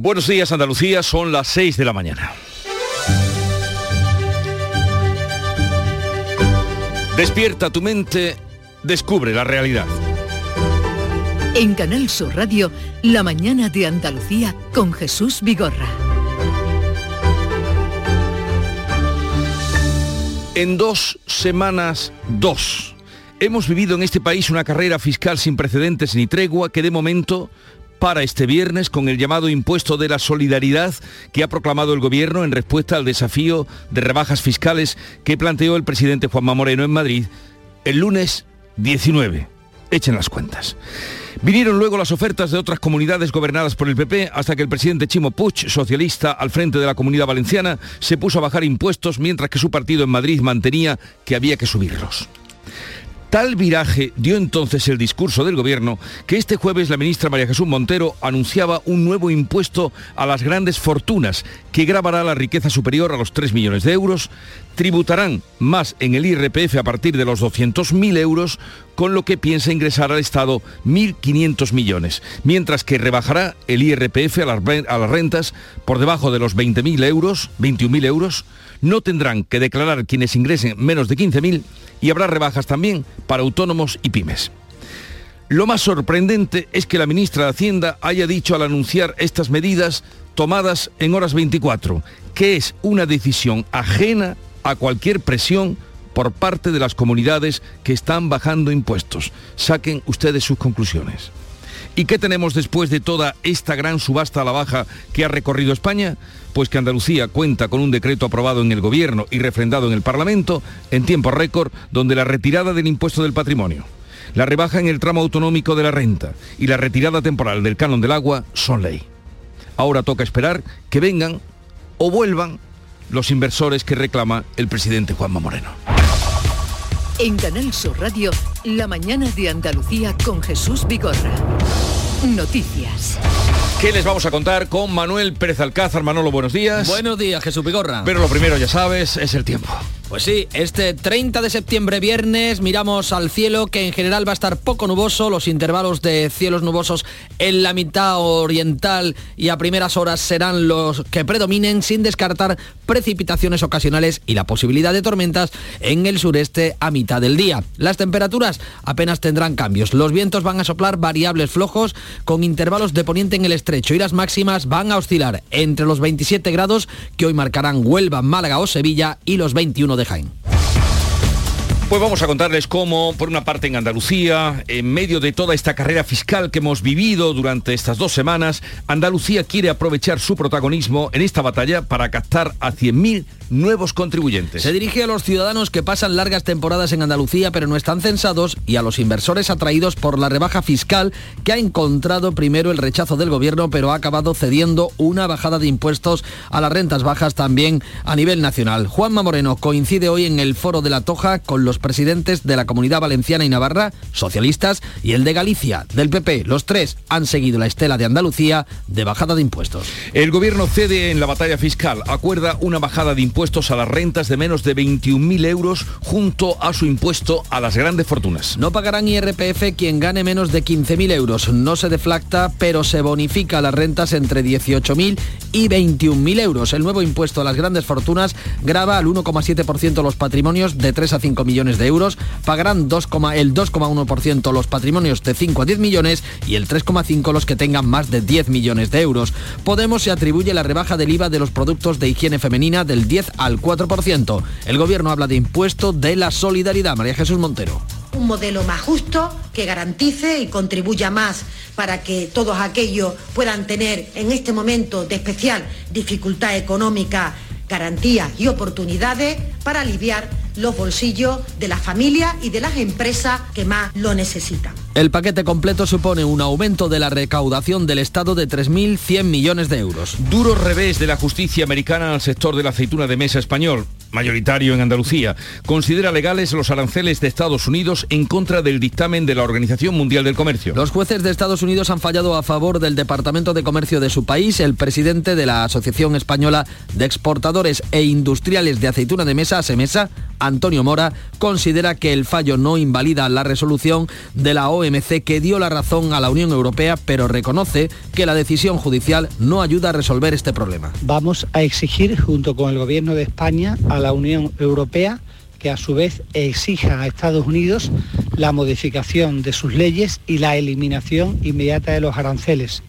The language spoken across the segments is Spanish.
Buenos días Andalucía, son las 6 de la mañana. Despierta tu mente, descubre la realidad. En Canal Sur Radio, La mañana de Andalucía con Jesús Vigorra. En dos semanas, dos. Hemos vivido en este país una carrera fiscal sin precedentes ni tregua que de momento para este viernes con el llamado impuesto de la solidaridad que ha proclamado el Gobierno en respuesta al desafío de rebajas fiscales que planteó el presidente Juanma Moreno en Madrid el lunes 19. Echen las cuentas. Vinieron luego las ofertas de otras comunidades gobernadas por el PP hasta que el presidente Chimo Puig, socialista al frente de la comunidad valenciana, se puso a bajar impuestos mientras que su partido en Madrid mantenía que había que subirlos. Tal viraje dio entonces el discurso del gobierno que este jueves la ministra María Jesús Montero anunciaba un nuevo impuesto a las grandes fortunas que grabará la riqueza superior a los 3 millones de euros, tributarán más en el IRPF a partir de los 200.000 euros, con lo que piensa ingresar al Estado 1.500 millones, mientras que rebajará el IRPF a las, rentas por debajo de los 20.000 euros, 21.000 euros, no tendrán que declarar quienes ingresen menos de 15.000 y habrá rebajas también para autónomos y pymes. Lo más sorprendente es que la ministra de Hacienda haya dicho al anunciar estas medidas tomadas en horas 24, que es una decisión ajena a cualquier presión por parte de las comunidades que están bajando impuestos. Saquen ustedes sus conclusiones. ¿Y qué tenemos después de toda esta gran subasta a la baja que ha recorrido España? Pues que Andalucía cuenta con un decreto aprobado en el Gobierno y refrendado en el Parlamento en tiempo récord, donde la retirada del impuesto del patrimonio, la rebaja en el tramo autonómico de la renta y la retirada temporal del canon del agua son ley. Ahora toca esperar que vengan o vuelvan los inversores que reclama el presidente Juanma Moreno. En Canal Sur Radio, La mañana de Andalucía con Jesús Vigorra. Noticias. ¿Qué les vamos a contar con Manuel Pérez Alcázar? Manolo, buenos días. Buenos días, Jesús Vigorra. Pero lo primero, ya sabes, es el tiempo. Pues sí, este 30 de septiembre viernes miramos al cielo que en general va a estar poco nuboso, los intervalos de cielos nubosos en la mitad oriental y a primeras horas serán los que predominen sin descartar precipitaciones ocasionales y la posibilidad de tormentas en el sureste a mitad del día. Las temperaturas apenas tendrán cambios, los vientos van a soplar variables flojos con intervalos de poniente en el estrecho y las máximas van a oscilar entre los 27 grados que hoy marcarán Huelva, Málaga o Sevilla y los 21 de Jaén. Pues vamos a contarles cómo, por una parte en Andalucía, en medio de toda esta carrera fiscal que hemos vivido durante estas dos semanas, Andalucía quiere aprovechar su protagonismo en esta batalla para captar a 100.000 nuevos contribuyentes. Se dirige a los ciudadanos que pasan largas temporadas en Andalucía pero no están censados y a los inversores atraídos por la rebaja fiscal que ha encontrado primero el rechazo del gobierno pero ha acabado cediendo una bajada de impuestos a las rentas bajas también a nivel nacional. Juanma Moreno coincide hoy en el foro de la Toja con los presidentes de la Comunidad Valenciana y Navarra, socialistas, y el de Galicia, del PP. Los tres han seguido la estela de Andalucía de bajada de impuestos. El gobierno cede en la batalla fiscal, acuerda una bajada de impuestos a las rentas de menos de 21.000 euros junto a su impuesto a las grandes fortunas. No pagarán IRPF quien gane menos de 15.000 euros. No se deflacta, pero se bonifica las rentas entre 18.000 y 21.000 euros. El nuevo impuesto a las grandes fortunas grava al 1,7% los patrimonios de 3 a 5 millones de euros, pagarán 2, el 2,1% los patrimonios de 5 a 10 millones y el 3,5% los que tengan más de 10 millones de euros. Podemos se atribuye la rebaja del IVA de los productos de higiene femenina del 10 al 4%. El gobierno habla de impuesto de la solidaridad. María Jesús Montero un modelo más justo que garantice y contribuya más para que todos aquellos puedan tener en este momento de especial dificultad económica garantías y oportunidades para aliviar los bolsillos de las familias y de las empresas que más lo necesitan. El paquete completo supone un aumento de la recaudación del Estado de 3.100 millones de euros. Duro revés de la justicia americana al sector de la aceituna de mesa español mayoritario en Andalucía, considera legales los aranceles de Estados Unidos en contra del dictamen de la Organización Mundial del Comercio. Los jueces de Estados Unidos han fallado a favor del Departamento de Comercio de su país. El presidente de la Asociación Española de Exportadores e Industriales de Aceituna de Mesa, ASEMESA, Antonio Mora, considera que el fallo no invalida la resolución de la OMC que dio la razón a la Unión Europea, pero reconoce que la decisión judicial no ayuda a resolver este problema. Vamos a exigir, junto con el Gobierno de España, a la Unión Europea que a su vez exija a Estados Unidos la modificación de sus leyes y la eliminación inmediata de los aranceles.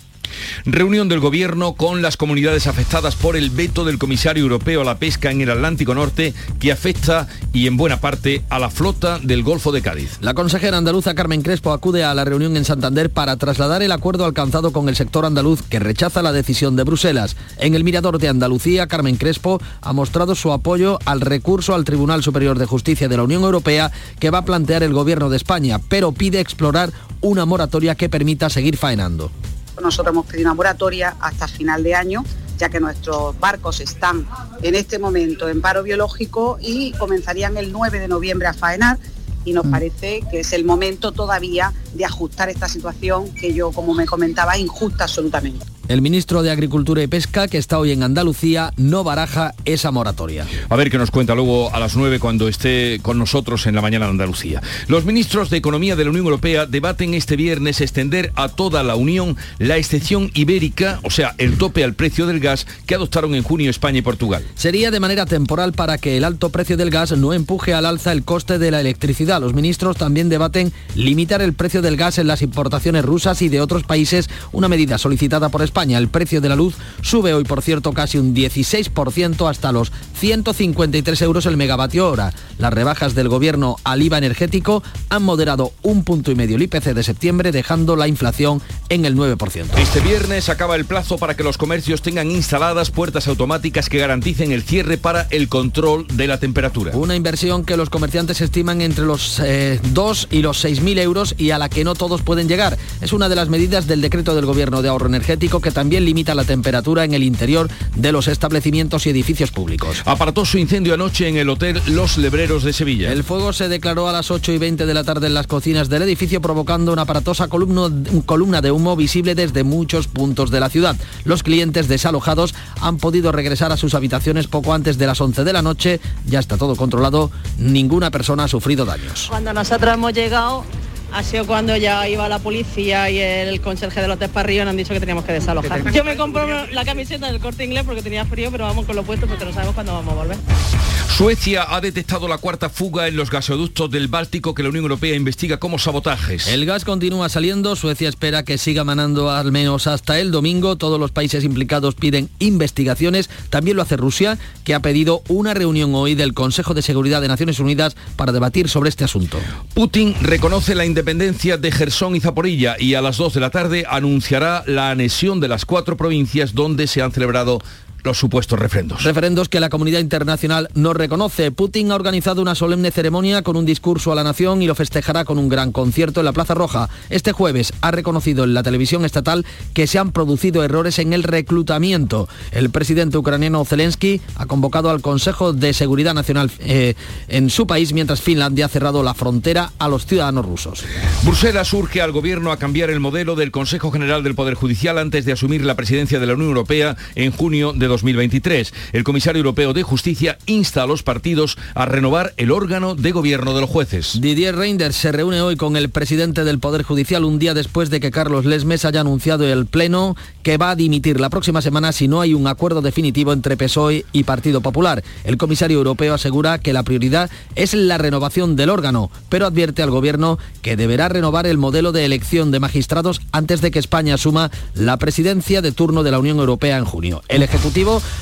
Reunión del Gobierno con las comunidades afectadas por el veto del comisario europeo a la pesca en el Atlántico Norte que afecta y en buena parte a la flota del Golfo de Cádiz. La consejera andaluza Carmen Crespo acude a la reunión en Santander para trasladar el acuerdo alcanzado con el sector andaluz que rechaza la decisión de Bruselas. En el Mirador de Andalucía, Carmen Crespo ha mostrado su apoyo al recurso al Tribunal Superior de Justicia de la Unión Europea que va a plantear el Gobierno de España, pero pide explorar una moratoria que permita seguir faenando. Nosotros hemos pedido una moratoria hasta final de año, ya que nuestros barcos están en este momento en paro biológico y comenzarían el 9 de noviembre a faenar y nos mm. parece que es el momento todavía de ajustar esta situación que yo, como me comentaba, injusta absolutamente. El ministro de Agricultura y Pesca, que está hoy en Andalucía, no baraja esa moratoria. A ver qué nos cuenta luego a las 9 cuando esté con nosotros en la mañana de Andalucía. Los ministros de Economía de la Unión Europea debaten este viernes extender a toda la Unión la excepción ibérica, o sea, el tope al precio del gas que adoptaron en junio España y Portugal. Sería de manera temporal para que el alto precio del gas no empuje al alza el coste de la electricidad. Los ministros también debaten limitar el precio del gas en las importaciones rusas y de otros países, una medida solicitada por España el precio de la luz sube hoy, por cierto, casi un 16% hasta los 153 euros el megavatio hora. Las rebajas del gobierno al IVA energético han moderado un punto y medio el IPC de septiembre, dejando la inflación en el 9%. Este viernes acaba el plazo para que los comercios tengan instaladas puertas automáticas que garanticen el cierre para el control de la temperatura. Una inversión que los comerciantes estiman entre los 2 eh, y los 6.000 euros y a la que no todos pueden llegar. Es una de las medidas del decreto del gobierno de ahorro energético que también limita la temperatura en el interior de los establecimientos y edificios públicos. Aparatoso incendio anoche en el Hotel Los Lebreros de Sevilla. El fuego se declaró a las 8 y 20 de la tarde en las cocinas del edificio provocando una aparatosa columna de humo visible desde muchos puntos de la ciudad. Los clientes desalojados han podido regresar a sus habitaciones poco antes de las 11 de la noche. Ya está todo controlado. Ninguna persona ha sufrido daños. Cuando nosotros hemos llegado ha sido cuando ya iba la policía y el conserje del hotel Parrillo nos han dicho que teníamos que desalojar. Yo me compro la camiseta del corte inglés porque tenía frío, pero vamos con lo puesto porque no sabemos cuándo vamos a volver. Suecia ha detectado la cuarta fuga en los gasoductos del Báltico que la Unión Europea investiga como sabotajes. El gas continúa saliendo, Suecia espera que siga manando al menos hasta el domingo. Todos los países implicados piden investigaciones. También lo hace Rusia, que ha pedido una reunión hoy del Consejo de Seguridad de Naciones Unidas para debatir sobre este asunto. Putin reconoce la independencia de Gerson y Zaporilla y a las 2 de la tarde anunciará la anexión de las cuatro provincias donde se han celebrado los supuestos referendos. Referendos que la comunidad internacional no reconoce. Putin ha organizado una solemne ceremonia con un discurso a la nación y lo festejará con un gran concierto en la Plaza Roja. Este jueves ha reconocido en la televisión estatal que se han producido errores en el reclutamiento. El presidente ucraniano Zelensky ha convocado al Consejo de Seguridad Nacional eh, en su país mientras Finlandia ha cerrado la frontera a los ciudadanos rusos. Bruselas urge al gobierno a cambiar el modelo del Consejo General del Poder Judicial antes de asumir la presidencia de la Unión Europea en junio de 2023. El comisario europeo de Justicia insta a los partidos a renovar el órgano de gobierno de los jueces. Didier Reinders se reúne hoy con el presidente del Poder Judicial un día después de que Carlos Lesmes haya anunciado el Pleno que va a dimitir la próxima semana si no hay un acuerdo definitivo entre PSOE y Partido Popular. El comisario europeo asegura que la prioridad es la renovación del órgano, pero advierte al gobierno que deberá renovar el modelo de elección de magistrados antes de que España asuma la presidencia de turno de la Unión Europea en junio. El Ejecutivo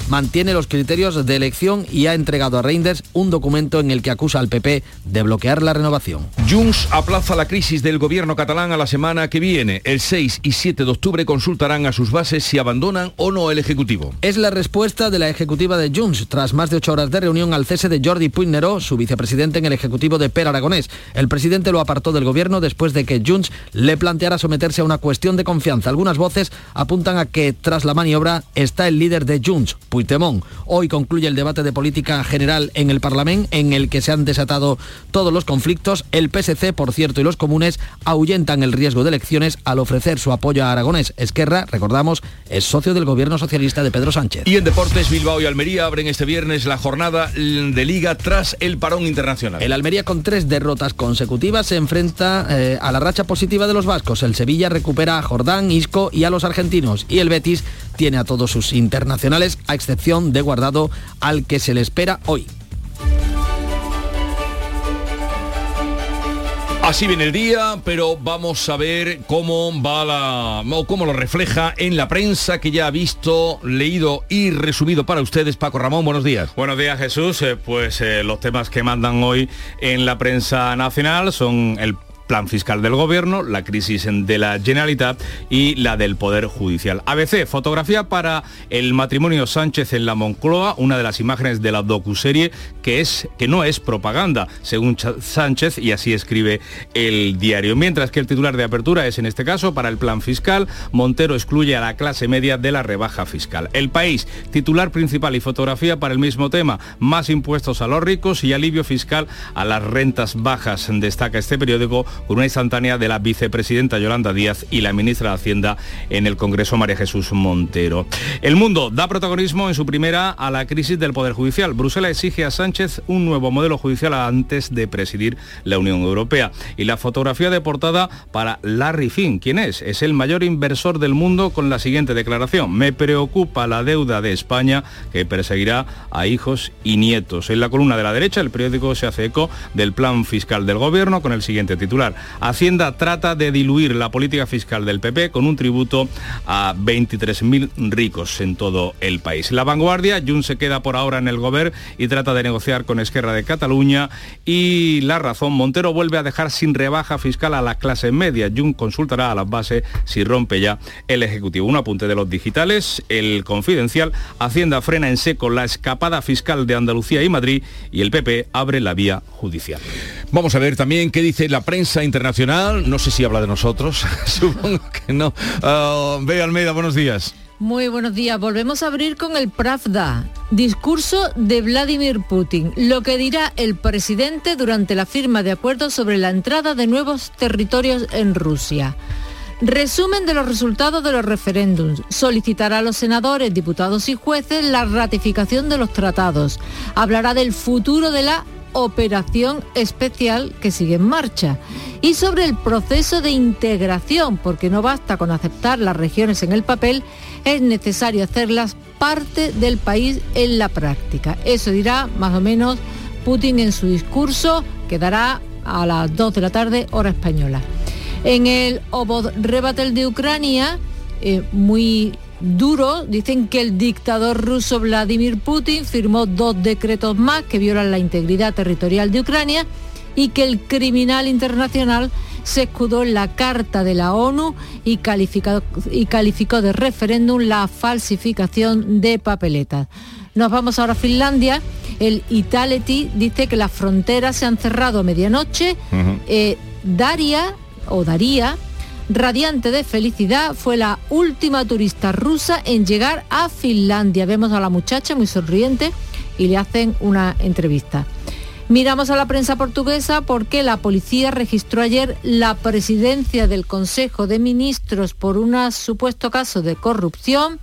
mantiene los criterios de elección y ha entregado a Reinders un documento en el que acusa al PP de bloquear la renovación. Junts aplaza la crisis del gobierno catalán a la semana que viene. El 6 y 7 de octubre consultarán a sus bases si abandonan o no el Ejecutivo. Es la respuesta de la ejecutiva de Junts tras más de ocho horas de reunión al cese de Jordi Puigneró, su vicepresidente en el Ejecutivo de Per Aragonés. El presidente lo apartó del gobierno después de que Junts le planteara someterse a una cuestión de confianza. Algunas voces apuntan a que tras la maniobra está el líder de Junts, Puigdemont. Hoy concluye el debate de política general en el Parlamento en el que se han desatado todos los conflictos. El PSC, por cierto, y los comunes ahuyentan el riesgo de elecciones al ofrecer su apoyo a Aragonés. Esquerra, recordamos, es socio del gobierno socialista de Pedro Sánchez. Y en deportes, Bilbao y Almería abren este viernes la jornada de liga tras el parón internacional. El Almería con tres derrotas consecutivas se enfrenta eh, a la racha positiva de los vascos. El Sevilla recupera a Jordán, Isco y a los argentinos. Y el Betis tiene a todos sus internacionales, a excepción de Guardado, al que se le espera hoy. Así viene el día, pero vamos a ver cómo va la o cómo lo refleja en la prensa que ya ha visto, leído y resumido para ustedes. Paco Ramón, buenos días. Buenos días, Jesús. Eh, pues eh, los temas que mandan hoy en la prensa nacional son el plan fiscal del gobierno, la crisis de la Generalitat y la del Poder Judicial. ABC, fotografía para el matrimonio Sánchez en la Moncloa, una de las imágenes de la docuserie que, es, que no es propaganda, según Sánchez, y así escribe el diario. Mientras que el titular de apertura es en este caso para el plan fiscal, Montero excluye a la clase media de la rebaja fiscal. El país, titular principal y fotografía para el mismo tema, más impuestos a los ricos y alivio fiscal a las rentas bajas, destaca este periódico con una instantánea de la vicepresidenta Yolanda Díaz y la ministra de Hacienda en el Congreso María Jesús Montero. El mundo da protagonismo en su primera a la crisis del Poder Judicial. Bruselas exige a Sánchez un nuevo modelo judicial antes de presidir la Unión Europea. Y la fotografía de portada para Larry Finn. ¿Quién es? Es el mayor inversor del mundo con la siguiente declaración. Me preocupa la deuda de España que perseguirá a hijos y nietos. En la columna de la derecha el periódico se hace eco del plan fiscal del gobierno con el siguiente titular. Hacienda trata de diluir la política fiscal del PP con un tributo a 23.000 ricos en todo el país. La vanguardia, Jun se queda por ahora en el gobierno y trata de negociar con Esquerra de Cataluña y la razón, Montero vuelve a dejar sin rebaja fiscal a la clase media. Jun consultará a las bases si rompe ya el Ejecutivo. Un apunte de los digitales, el confidencial, Hacienda frena en seco la escapada fiscal de Andalucía y Madrid y el PP abre la vía judicial. Vamos a ver también qué dice la prensa internacional. No sé si habla de nosotros, supongo que no. Uh, Almeida, buenos días. Muy buenos días. Volvemos a abrir con el Pravda. Discurso de Vladimir Putin. Lo que dirá el presidente durante la firma de acuerdos sobre la entrada de nuevos territorios en Rusia. Resumen de los resultados de los referéndums. Solicitará a los senadores, diputados y jueces la ratificación de los tratados. Hablará del futuro de la operación especial que sigue en marcha y sobre el proceso de integración, porque no basta con aceptar las regiones en el papel, es necesario hacerlas parte del país en la práctica. Eso dirá más o menos Putin en su discurso que dará a las 2 de la tarde hora española. En el Obod Rebatel de Ucrania, eh, muy duro. Dicen que el dictador ruso Vladimir Putin firmó dos decretos más que violan la integridad territorial de Ucrania y que el criminal internacional se escudó en la Carta de la ONU y calificó, y calificó de referéndum la falsificación de papeletas. Nos vamos ahora a Finlandia. El Italeti dice que las fronteras se han cerrado a medianoche. Eh, Daria o Daría radiante de felicidad, fue la última turista rusa en llegar a Finlandia. Vemos a la muchacha muy sonriente y le hacen una entrevista. Miramos a la prensa portuguesa porque la policía registró ayer la presidencia del Consejo de Ministros por un supuesto caso de corrupción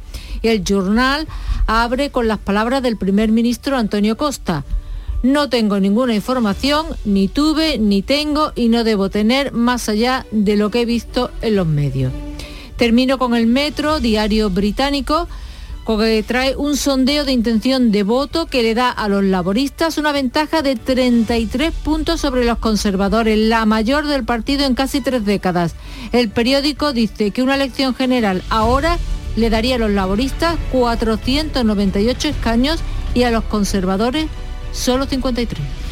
el Journal abre con las palabras del primer ministro Antonio Costa. No tengo ninguna información, ni tuve, ni tengo y no debo tener más allá de lo que he visto en los medios. Termino con el Metro, diario británico, que trae un sondeo de intención de voto que le da a los laboristas una ventaja de 33 puntos sobre los conservadores, la mayor del partido en casi tres décadas. El periódico dice que una elección general ahora le daría a los laboristas 498 escaños y a los conservadores solo 53.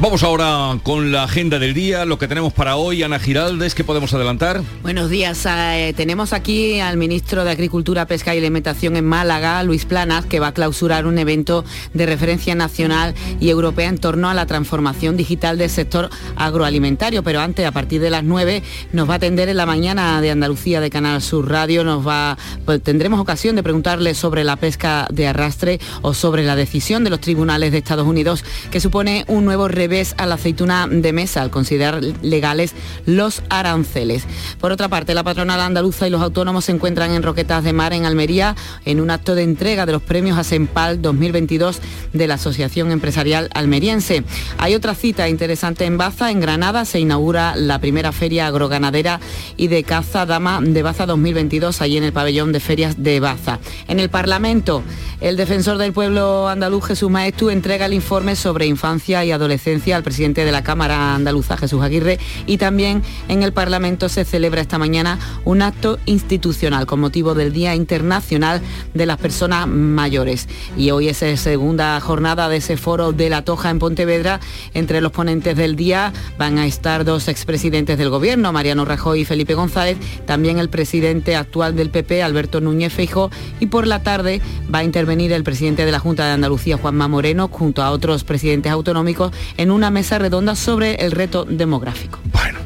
Vamos ahora con la agenda del día, lo que tenemos para hoy. Ana Giraldes, ¿qué podemos adelantar? Buenos días. Eh, tenemos aquí al ministro de Agricultura, Pesca y Alimentación en Málaga, Luis Planas, que va a clausurar un evento de referencia nacional y europea en torno a la transformación digital del sector agroalimentario. Pero antes, a partir de las 9, nos va a atender en la mañana de Andalucía de Canal Sur Radio. Nos va, pues, tendremos ocasión de preguntarle sobre la pesca de arrastre o sobre la decisión de los tribunales de Estados Unidos que supone un nuevo revés a la aceituna de mesa al considerar legales los aranceles. Por otra parte, la patronal andaluza y los autónomos se encuentran en Roquetas de Mar en Almería en un acto de entrega de los premios a Sempal 2022 de la Asociación Empresarial Almeriense. Hay otra cita interesante en Baza, en Granada se inaugura la primera feria agroganadera y de caza dama de Baza 2022 allí en el pabellón de ferias de Baza. En el Parlamento, el defensor del pueblo andaluz Jesús Maestu entrega el informe sobre infancia y adolescencia al presidente de la Cámara Andaluza, Jesús Aguirre, y también en el Parlamento se celebra esta mañana un acto institucional con motivo del Día Internacional de las Personas Mayores. Y hoy es la segunda jornada de ese foro de la Toja en Pontevedra. Entre los ponentes del día van a estar dos expresidentes del Gobierno, Mariano Rajoy y Felipe González, también el presidente actual del PP, Alberto Núñez Feijóo, y por la tarde va a intervenir el presidente de la Junta de Andalucía, Juanma Moreno, junto a otros presidentes autonómicos en una mesa redonda sobre el reto demográfico. Bueno,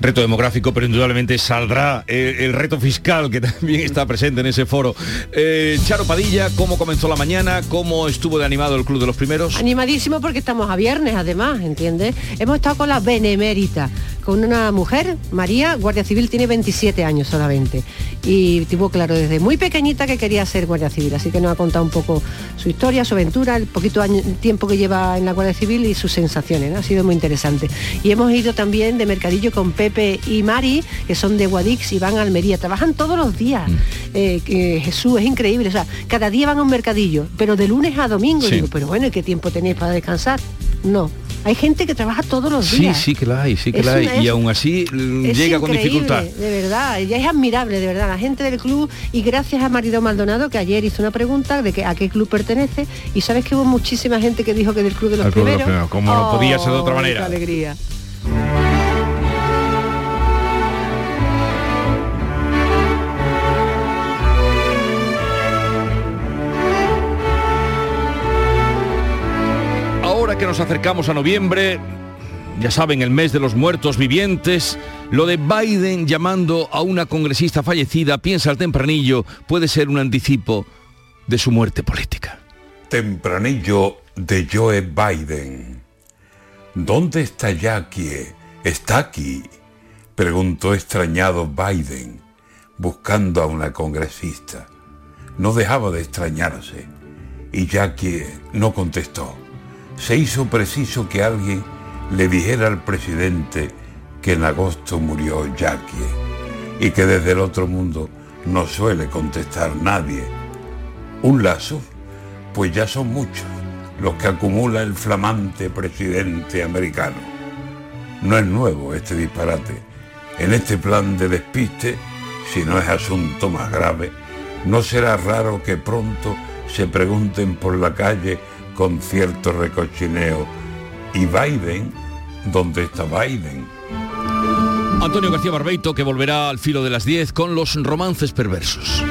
reto demográfico, pero indudablemente saldrá el, reto fiscal que también está presente en ese foro. Eh, Charo Padilla, ¿cómo comenzó la mañana? ¿Cómo estuvo de animado el Club de los Primeros? Animadísimo porque estamos a viernes, además, ¿entiendes? Hemos estado con la Benemérita, con una mujer, María, Guardia Civil, tiene 27 años solamente. Y tuvo claro desde muy pequeñita que quería ser Guardia Civil, así que nos ha contado un poco su historia, su aventura, el poquito tiempo que lleva en la Guardia Civil y sus sensaciones. Ha sido muy interesante. Y hemos ido también de mercadillo con Pepe y Mari, que son de Guadix y van a Almería. Trabajan todos los días. Mm. Eh, Jesús, es increíble. O sea, cada día van a un mercadillo, pero de lunes a domingo. Digo, pero bueno, ¿y qué tiempo tenéis para descansar? No. Hay gente que trabaja todos los días. Sí, sí que la hay, sí que la hay. y aún así llega con dificultad. De verdad, ya es admirable, de verdad. La gente del club, y gracias a Marido Maldonado, que ayer hizo una pregunta de que a qué club pertenece, y sabes que hubo muchísima gente que dijo que del club de los, primeros. Como no podía ser de otra manera. Qué alegría. Nos acercamos a noviembre, ya saben, el mes de los muertos vivientes, lo de Biden llamando a una congresista fallecida, piensa al tempranillo, puede ser un anticipo de su muerte política. Tempranillo de Joe Biden. ¿Dónde está Jackie? Está aquí, preguntó extrañado Biden, buscando a una congresista. No dejaba de extrañarse y Jackie no contestó se hizo preciso que alguien le dijera al presidente que en agosto murió Jackie y que desde el otro mundo no suele contestar nadie. ¿Un lazo? Pues ya son muchos los que acumula el flamante presidente americano. No es nuevo este disparate. En este plan de despiste, si no es asunto más grave, no será raro que pronto se pregunten por la calle con cierto recochineo. ¿Y Biden? ¿Dónde está Biden? Antonio García Barbeito que volverá al filo de las 10 con los romances perversos.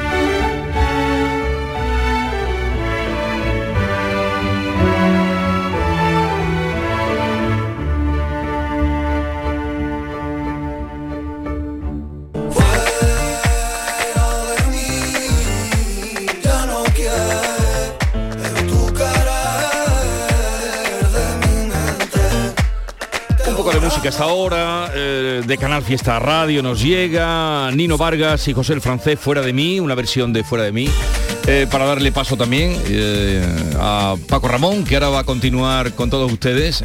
Que hasta ahora, eh, de Canal Fiesta Radio nos llega, Nino Vargas y José el Francés, Fuera de mí, una versión de Fuera de mí, eh, para darle paso también eh, a Paco Ramón, que ahora va a continuar con todos ustedes,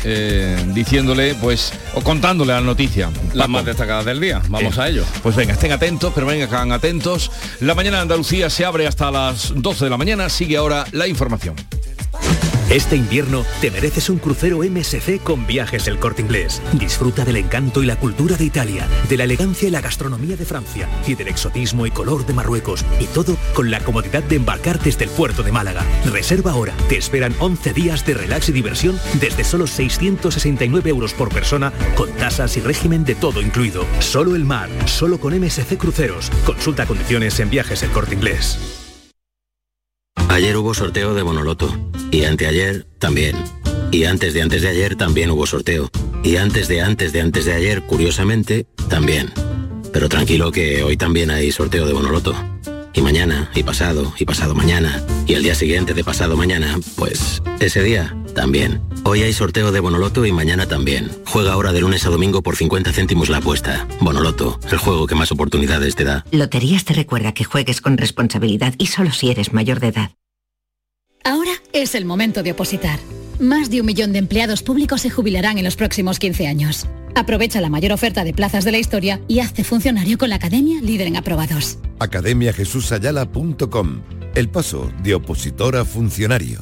diciéndole, pues, o contándole la noticia. Las más destacadas del día, vamos a ello. Pues venga, estén atentos, pero vengan atentos. La mañana de Andalucía se abre hasta las 12 de la mañana, sigue ahora la información. Este invierno te mereces un crucero MSC con viajes del corte inglés. Disfruta del encanto y la cultura de Italia, de la elegancia y la gastronomía de Francia y del exotismo y color de Marruecos. Y todo con la comodidad de embarcar desde el puerto de Málaga. Reserva ahora. Te esperan 11 días de relax y diversión desde solo 669 euros por persona con tasas y régimen de todo incluido. Solo el mar, solo con MSC Cruceros. Consulta condiciones en viajes el corte inglés. Ayer hubo sorteo de Bonoloto. Y anteayer también. Y antes de antes de ayer también hubo sorteo. Y antes de antes de antes de ayer, curiosamente, también. Pero tranquilo que hoy también hay sorteo de Bonoloto. Y mañana, y pasado, y pasado mañana, y el día siguiente de pasado mañana, pues ese día también. Hoy hay sorteo de Bonoloto y mañana también. Juega ahora de lunes a domingo por 50 céntimos la apuesta. Bonoloto, el juego que más oportunidades te da. Loterías te recuerda que juegues con responsabilidad y solo si eres mayor de edad. Ahora es el momento de opositar. Más de un millón de empleados públicos se jubilarán en los próximos 15 años. Aprovecha la mayor oferta de plazas de la historia y hazte funcionario con la Academia Líder en Aprobados. academiajesusayala.com El paso de opositor a funcionario.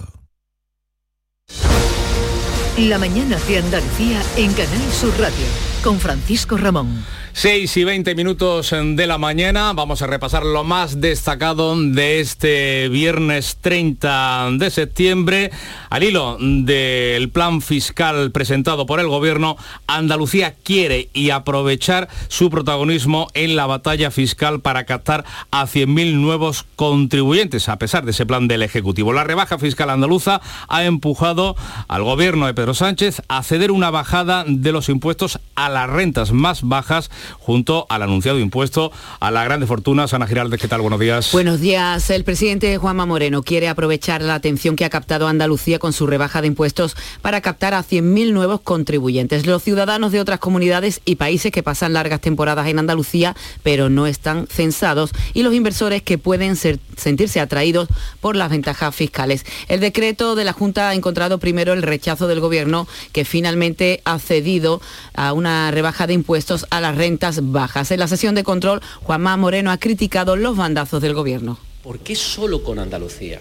La mañana de Andalucía en Canal Sur Radio con Francisco Ramón. 6 y 20 minutos de la mañana. Vamos a repasar lo más destacado de este viernes 30 de septiembre. Al hilo del plan fiscal presentado por el gobierno, Andalucía quiere y aprovechar su protagonismo en la batalla fiscal para captar a 100.000 nuevos contribuyentes, a pesar de ese plan del Ejecutivo. La rebaja fiscal andaluza ha empujado al gobierno de Pedro Sánchez a ceder una bajada de los impuestos a las rentas más bajas junto al anunciado impuesto a las grandes fortunas. Ana Giraldez, ¿qué tal? Buenos días. Buenos días. El presidente Juanma Moreno quiere aprovechar la atención que ha captado Andalucía con su rebaja de impuestos para captar a 100.000 nuevos contribuyentes. Los ciudadanos de otras comunidades y países que pasan largas temporadas en Andalucía, pero no están censados, y los inversores que pueden sentirse atraídos por las ventajas fiscales. El decreto de la Junta ha encontrado primero el rechazo del Gobierno, que finalmente ha cedido a una rebaja de impuestos a las rentas bajas. En la sesión de control, Juanma Moreno ha criticado los bandazos del Gobierno. ¿Por qué solo con Andalucía?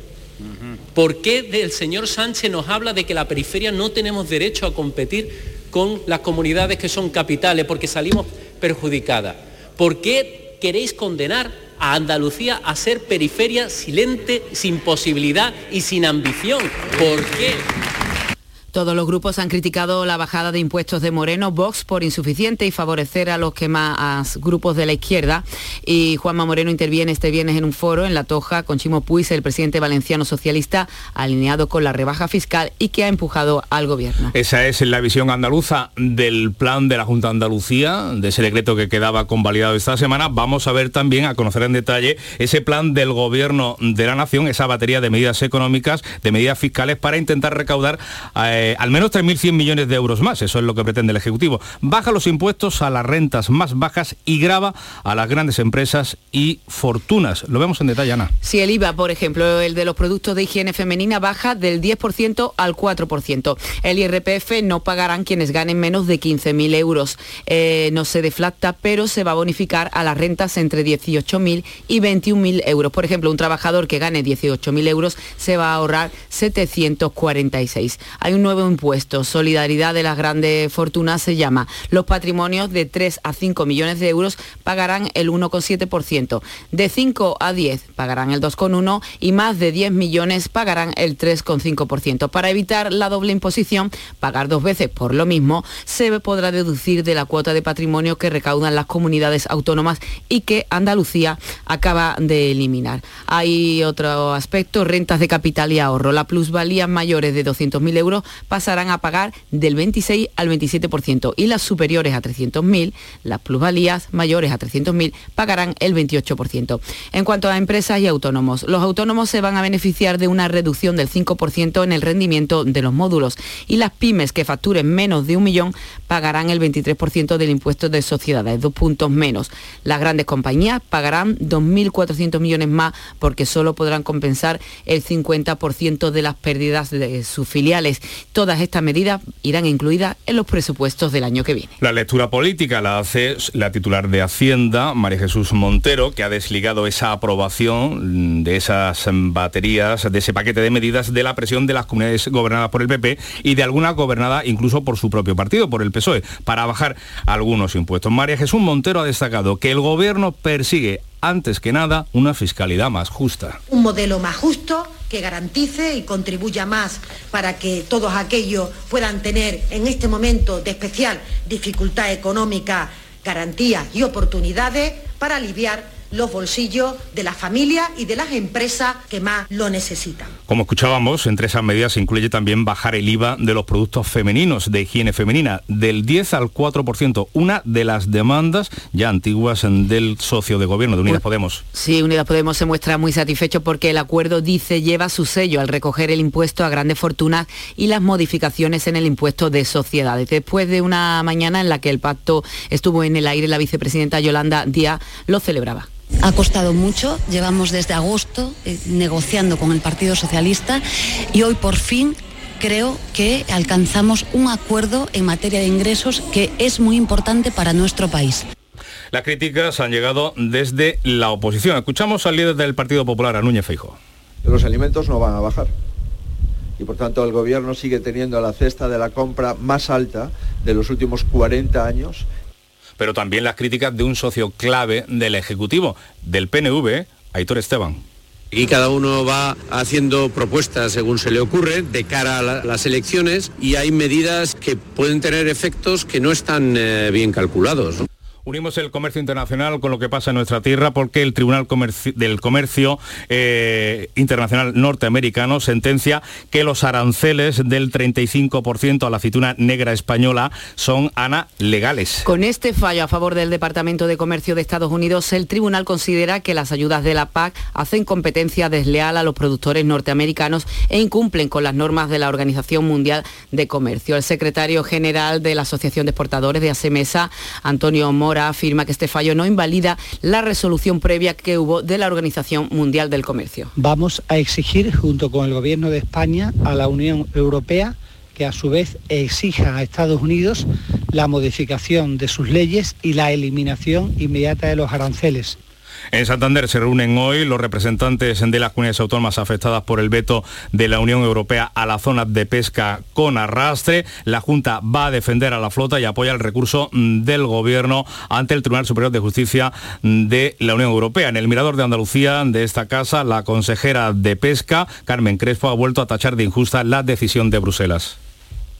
¿Por qué el señor Sánchez nos habla de que la periferia no tenemos derecho a competir con las comunidades que son capitales porque salimos perjudicadas? ¿Por qué queréis condenar a Andalucía a ser periferia silente, sin posibilidad y sin ambición? ¿Por qué? Todos los grupos han criticado la bajada de impuestos de Moreno, Vox por insuficiente y favorecer a los que más grupos de la izquierda. Y Juanma Moreno interviene este viernes en un foro en La Toja con Chimo Puig, el presidente valenciano socialista, alineado con la rebaja fiscal y que ha empujado al gobierno. Esa es la visión andaluza del plan de la Junta Andalucía, de ese decreto que quedaba convalidado esta semana. Vamos a ver también, a conocer en detalle, ese plan del gobierno de la nación, esa batería de medidas económicas, de medidas fiscales para intentar recaudar eh, eh, al menos 3.100 millones de euros más, eso es lo que pretende el Ejecutivo. Baja los impuestos a las rentas más bajas y grava a las grandes empresas y fortunas. Lo vemos en detalle, Ana. Si el IVA, por ejemplo, el de los productos de higiene femenina baja del 10% al 4%. El IRPF no pagarán quienes ganen menos de 15.000 euros. Eh, no se deflacta, pero se va a bonificar a las rentas entre 18.000 y 21.000 euros. Por ejemplo, un trabajador que gane 18.000 euros se va a ahorrar 746. Hay un nuevo impuesto, solidaridad de las grandes fortunas, se llama. Los patrimonios de 3 a 5 millones de euros pagarán el 1,7%. De 5 a 10 pagarán el 2,1% y más de 10 millones pagarán el 3,5%. Para evitar la doble imposición, pagar dos veces por lo mismo, se podrá deducir de la cuota de patrimonio que recaudan las comunidades autónomas y que Andalucía acaba de eliminar. Hay otro aspecto, rentas de capital y ahorro. La plusvalía mayores de 200.000 euros pasarán a pagar del 26 al 27% y las superiores a 300.000, las plusvalías mayores a 300.000 pagarán el 28%. En cuanto a empresas y autónomos, los autónomos se van a beneficiar de una reducción del 5% en el rendimiento de los módulos y las pymes que facturen menos de un millón pagarán el 23% del impuesto de sociedades, dos puntos menos. Las grandes compañías pagarán 2.400 millones más porque solo podrán compensar el 50% de las pérdidas de sus filiales. Todas estas medidas irán incluidas en los presupuestos del año que viene. La lectura política la hace la titular de Hacienda, María Jesús Montero, que ha desligado esa aprobación de esas baterías, de ese paquete de medidas de la presión de las comunidades gobernadas por el PP y de algunas gobernadas incluso por su propio partido, por el PSOE, para bajar algunos impuestos. María Jesús Montero ha destacado que el gobierno persigue antes que nada una fiscalidad más justa. Un modelo más justo que garantice y contribuya más para que todos aquellos puedan tener en este momento de especial dificultad económica garantías y oportunidades para aliviar los bolsillos de las familias y de las empresas que más lo necesitan. Como escuchábamos, entre esas medidas se incluye también bajar el IVA de los productos femeninos de higiene femenina del 10 al 4%, una de las demandas ya antiguas del socio de gobierno de Unidas Podemos. Sí, Unidas Podemos se muestra muy satisfecho porque el acuerdo dice lleva su sello al recoger el impuesto a grandes fortunas y las modificaciones en el impuesto de sociedades. Después de una mañana en la que el pacto estuvo en el aire, la vicepresidenta Yolanda Díaz lo celebraba. Ha costado mucho, llevamos desde agosto eh, negociando con el Partido Socialista y hoy por fin creo que alcanzamos un acuerdo en materia de ingresos que es muy importante para nuestro país. Las críticas han llegado desde la oposición. Escuchamos al líder del Partido Popular, a Núñez Feijo. Los alimentos no van a bajar y por tanto el gobierno sigue teniendo la cesta de la compra más alta de los últimos 40 años pero también las críticas de un socio clave del Ejecutivo, del PNV, Aitor Esteban. Y cada uno va haciendo propuestas según se le ocurre de cara a las elecciones y hay medidas que pueden tener efectos que no están eh, bien calculados. Unimos el comercio internacional con lo que pasa en nuestra tierra porque el Tribunal del Comercio eh, Internacional Norteamericano sentencia que los aranceles del 35% a la aceituna negra española son, Ana, legales. Con este fallo a favor del Departamento de Comercio de Estados Unidos, el tribunal considera que las ayudas de la PAC hacen competencia desleal a los productores norteamericanos e incumplen con las normas de la Organización Mundial de Comercio. El secretario general de la Asociación de Exportadores de ASEMESA, Antonio Mora, afirma que este fallo no invalida la resolución previa que hubo de la Organización Mundial del Comercio. Vamos a exigir, junto con el Gobierno de España, a la Unión Europea que a su vez exija a Estados Unidos la modificación de sus leyes y la eliminación inmediata de los aranceles. En Santander se reúnen hoy los representantes de las comunidades autónomas afectadas por el veto de la Unión Europea a la zona de pesca con arrastre. La Junta va a defender a la flota y apoya el recurso mm, del Gobierno ante el Tribunal Superior de Justicia mm, de la Unión Europea. En el Mirador de Andalucía de esta casa, la consejera de Pesca, Carmen Crespo, ha vuelto a tachar de injusta la decisión de Bruselas.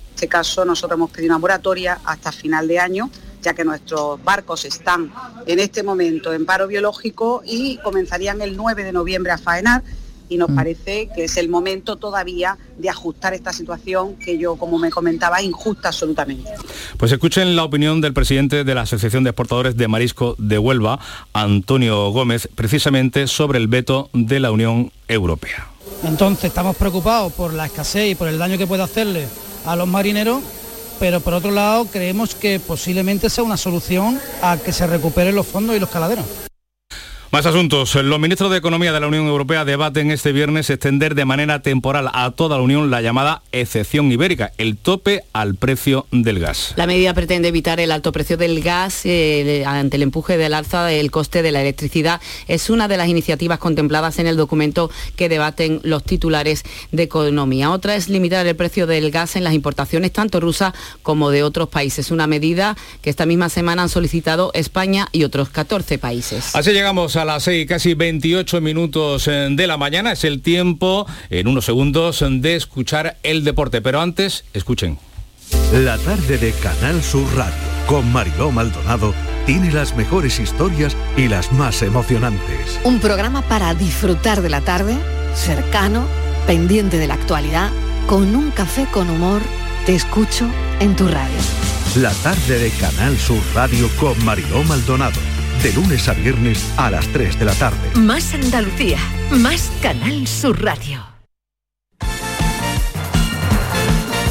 En este caso, nosotros hemos pedido una moratoria hasta final de año ya que nuestros barcos están en este momento en paro biológico y comenzarían el 9 de noviembre a faenar y nos mm. parece que es el momento todavía de ajustar esta situación que yo, como me comentaba, injusta absolutamente. Pues escuchen la opinión del presidente de la Asociación de Exportadores de Marisco de Huelva, Antonio Gómez, precisamente sobre el veto de la Unión Europea. Entonces estamos preocupados por la escasez y por el daño que puede hacerle a los marineros pero por otro lado creemos que posiblemente sea una solución a que se recuperen los fondos y los caladeros. Más asuntos. Los ministros de Economía de la Unión Europea debaten este viernes extender de manera temporal a toda la Unión la llamada excepción ibérica, el tope al precio del gas. La medida pretende evitar el alto precio del gas eh, ante el empuje del alza del coste de la electricidad. Es una de las iniciativas contempladas en el documento que debaten los titulares de Economía. Otra es limitar el precio del gas en las importaciones tanto rusas como de otros países. Una medida que esta misma semana han solicitado España y otros 14 países. Así llegamos a las 6, casi 28 minutos eh, de la mañana. Es el tiempo, en unos segundos, de escuchar el deporte. Pero antes, escuchen. La tarde de Canal Sur Radio con Mariló Maldonado tiene las mejores historias y las más emocionantes. Un programa para disfrutar de la tarde, cercano, pendiente de la actualidad, con un café con humor. Te escucho en tu radio. La tarde de Canal Sur Radio con Mariló Maldonado de lunes a viernes a las 3 de la tarde. Más Andalucía, más Canal Sur Radio.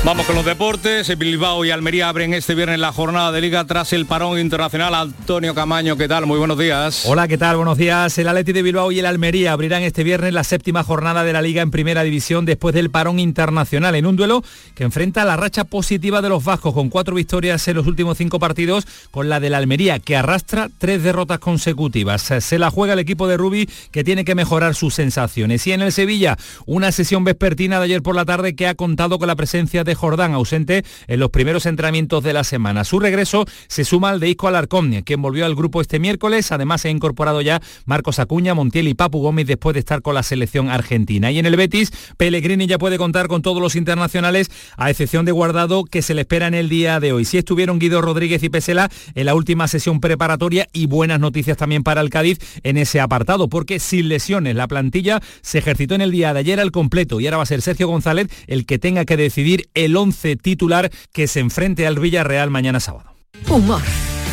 Vamos con los deportes. Bilbao y Almería abren este viernes la jornada de liga tras el parón internacional. Antonio Camaño, ¿qué tal? Muy buenos días. Hola, ¿qué tal? Buenos días. El Atleti de Bilbao y el Almería abrirán este viernes la séptima jornada de la liga en primera división después del parón internacional en un duelo que enfrenta la racha positiva de los vascos con cuatro victorias en los últimos cinco partidos con la del Almería que arrastra tres derrotas consecutivas. Se la juega el equipo de Rubi que tiene que mejorar sus sensaciones. Y en el Sevilla, una sesión vespertina de ayer por la tarde que ha contado con la presencia de Jordán, ausente en los primeros entrenamientos de la semana. Su regreso se suma al de Isco Alarcón, quien volvió al grupo este miércoles. Además, se ha incorporado ya Marcos Acuña, Montiel y Papu Gómez después de estar con la selección argentina. Y en el Betis, Pellegrini ya puede contar con todos los internacionales, a excepción de Guardado, que se le espera en el día de hoy. Si estuvieron Guido Rodríguez y Pesela en la última sesión preparatoria y buenas noticias también para el Cádiz en ese apartado, porque sin lesiones la plantilla se ejercitó en el día de ayer al completo y ahora va a ser Sergio González el que tenga que decidir el 11 titular que se enfrente al Villarreal mañana sábado. Humor,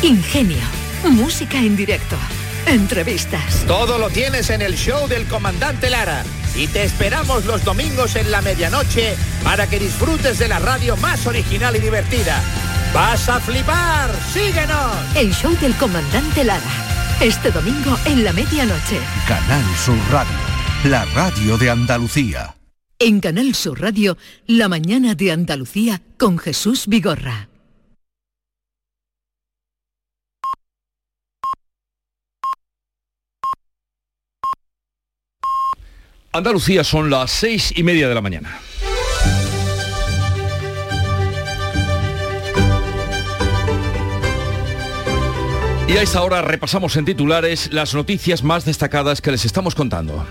ingenio, música en directo, entrevistas. Todo lo tienes en el show del comandante Lara. Y te esperamos los domingos en la medianoche para que disfrutes de la radio más original y divertida. ¡Vas a flipar! ¡Síguenos! El show del comandante Lara. Este domingo en la medianoche. Canal Sur Radio, la radio de Andalucía. En Canal Sur Radio, La mañana de Andalucía con Jesús Vigorra. Andalucía son las seis y media de la mañana. Y a esta hora repasamos en titulares las noticias más destacadas que les estamos contando.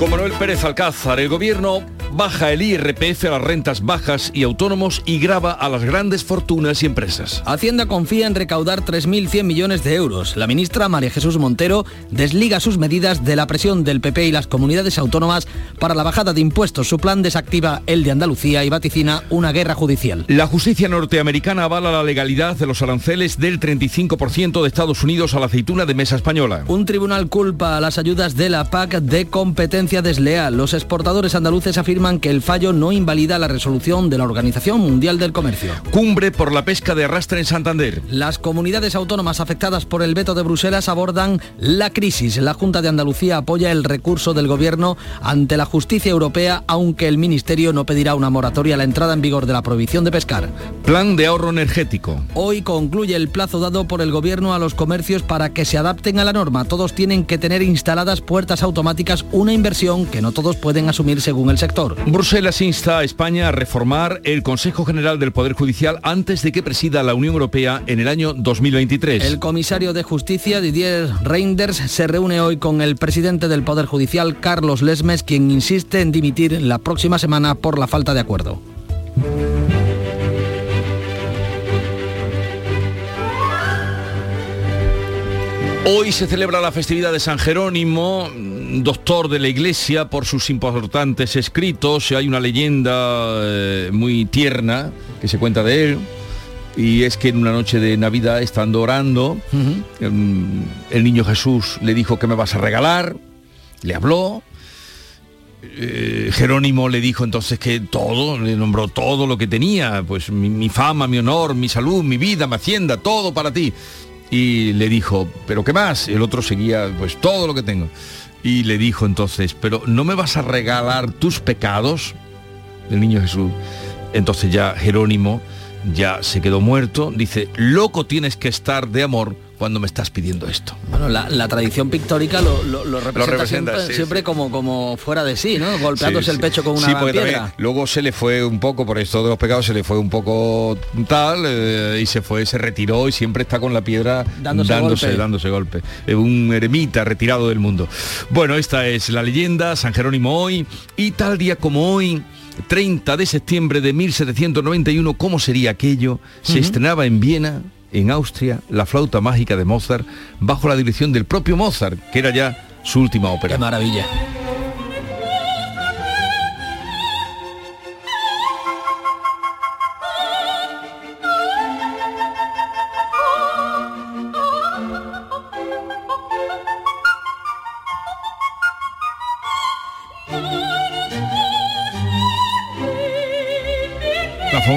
Con Manuel Pérez Alcázar, el gobierno baja el IRPF a las rentas bajas y autónomos y grava a las grandes fortunas y empresas. Hacienda confía en recaudar 3.100 millones de euros. La ministra María Jesús Montero desliga sus medidas de la presión del PP y las comunidades autónomas para la bajada de impuestos. Su plan desactiva el de Andalucía y vaticina una guerra judicial. La justicia norteamericana avala la legalidad de los aranceles del 35% de Estados Unidos a la aceituna de mesa española. Un tribunal culpa a las ayudas de la PAC de competencia desleal. Los exportadores andaluces afirman que el fallo no invalida la resolución de la Organización Mundial del Comercio. Cumbre por la pesca de arrastre en Santander. Las comunidades autónomas afectadas por el veto de Bruselas abordan la crisis. La Junta de Andalucía apoya el recurso del Gobierno ante la justicia europea, aunque el Ministerio no pedirá una moratoria a la entrada en vigor de la prohibición de pescar. Plan de ahorro energético. Hoy concluye el plazo dado por el Gobierno a los comercios para que se adapten a la norma. Todos tienen que tener instaladas puertas automáticas, una inversión que no todos pueden asumir según el sector. Bruselas insta a España a reformar el Consejo General del Poder Judicial antes de que presida la Unión Europea en el año 2023. El comisario de Justicia, Didier Reinders, se reúne hoy con el presidente del Poder Judicial, Carlos Lesmes, quien insiste en dimitir la próxima semana por la falta de acuerdo. Hoy se celebra la festividad de San Jerónimo, doctor de la Iglesia por sus importantes escritos. Hay una leyenda eh, muy tierna que se cuenta de él. Y es que en una noche de Navidad, estando orando, em, el niño Jesús le dijo que me vas a regalar, le habló, eh, Jerónimo le dijo entonces que todo, le nombró todo lo que tenía, pues mi, mi, fama, mi honor, mi salud, mi vida, mi hacienda, todo para ti. Y le dijo, ¿pero qué más? El otro seguía, pues todo lo que tengo. Y le dijo entonces, ¿pero no me vas a regalar tus pecados? El niño Jesús. Entonces ya Jerónimo ya se quedó muerto. Dice, loco tienes que estar de amor cuando me estás pidiendo esto. Bueno, la, la tradición pictórica lo, lo, lo representa, Lo representa, siempre, sí, siempre sí. Como, como fuera de sí, ¿no? Golpeándose Sí, el pecho con una porque piedra. también luego se le fue un poco, por esto de los pecados, se le fue un poco tal eh, y se fue, se retiró y siempre está con la piedra Dándose dándose, golpe. dándose golpe. Eh, Un eremita retirado del mundo. Bueno, esta es la leyenda, San Jerónimo hoy y tal día como hoy. 30 de septiembre de 1791, ¿cómo sería aquello? Se estrenaba en Viena, en Austria, la flauta mágica de Mozart, bajo la dirección del propio Mozart, que era ya su última ópera. Qué maravilla.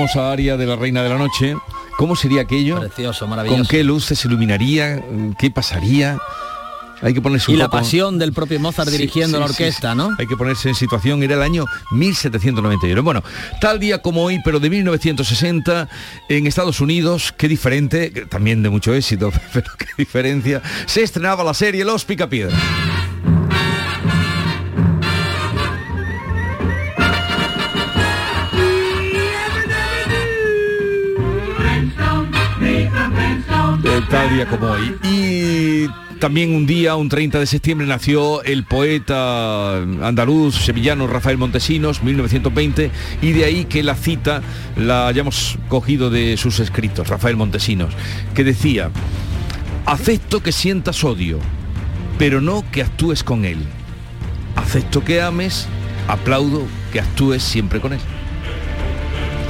Famosa aria de la Reina de la Noche. ¿Cómo sería aquello? Precioso, maravilloso. ¿Con qué luces se iluminaría? ¿Qué pasaría? Hay que ponerse un Y la poco- pasión del propio Mozart Sí, dirigiendo sí, la orquesta, sí. ¿no? Hay que ponerse en situación, era el año 1791. Bueno, tal día como hoy, pero de 1960, en Estados Unidos, qué diferente, también de mucho éxito, pero qué diferencia, se estrenaba la serie Los Picapiedra. Día como hoy. Y también un día, un 30 de septiembre, nació el poeta andaluz sevillano Rafael Montesinos, 1920, y de ahí que la cita la hayamos cogido de sus escritos, Rafael Montesinos, que decía, acepto que sientas odio, pero no que actúes con él. Acepto que ames, aplaudo que actúes siempre con él.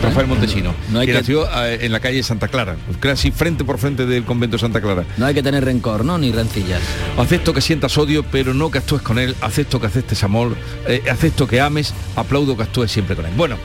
Rafael Montesinos, No hay que, que- nació eh, en la calle Santa Clara, casi frente por frente del convento Santa Clara. No hay que tener rencor, ¿no? Ni rencillas. Acepto que sientas odio, pero no que actúes con él. Acepto que aceptes amor. eh, acepto que ames. Aplaudo que actúes siempre con él. Bueno,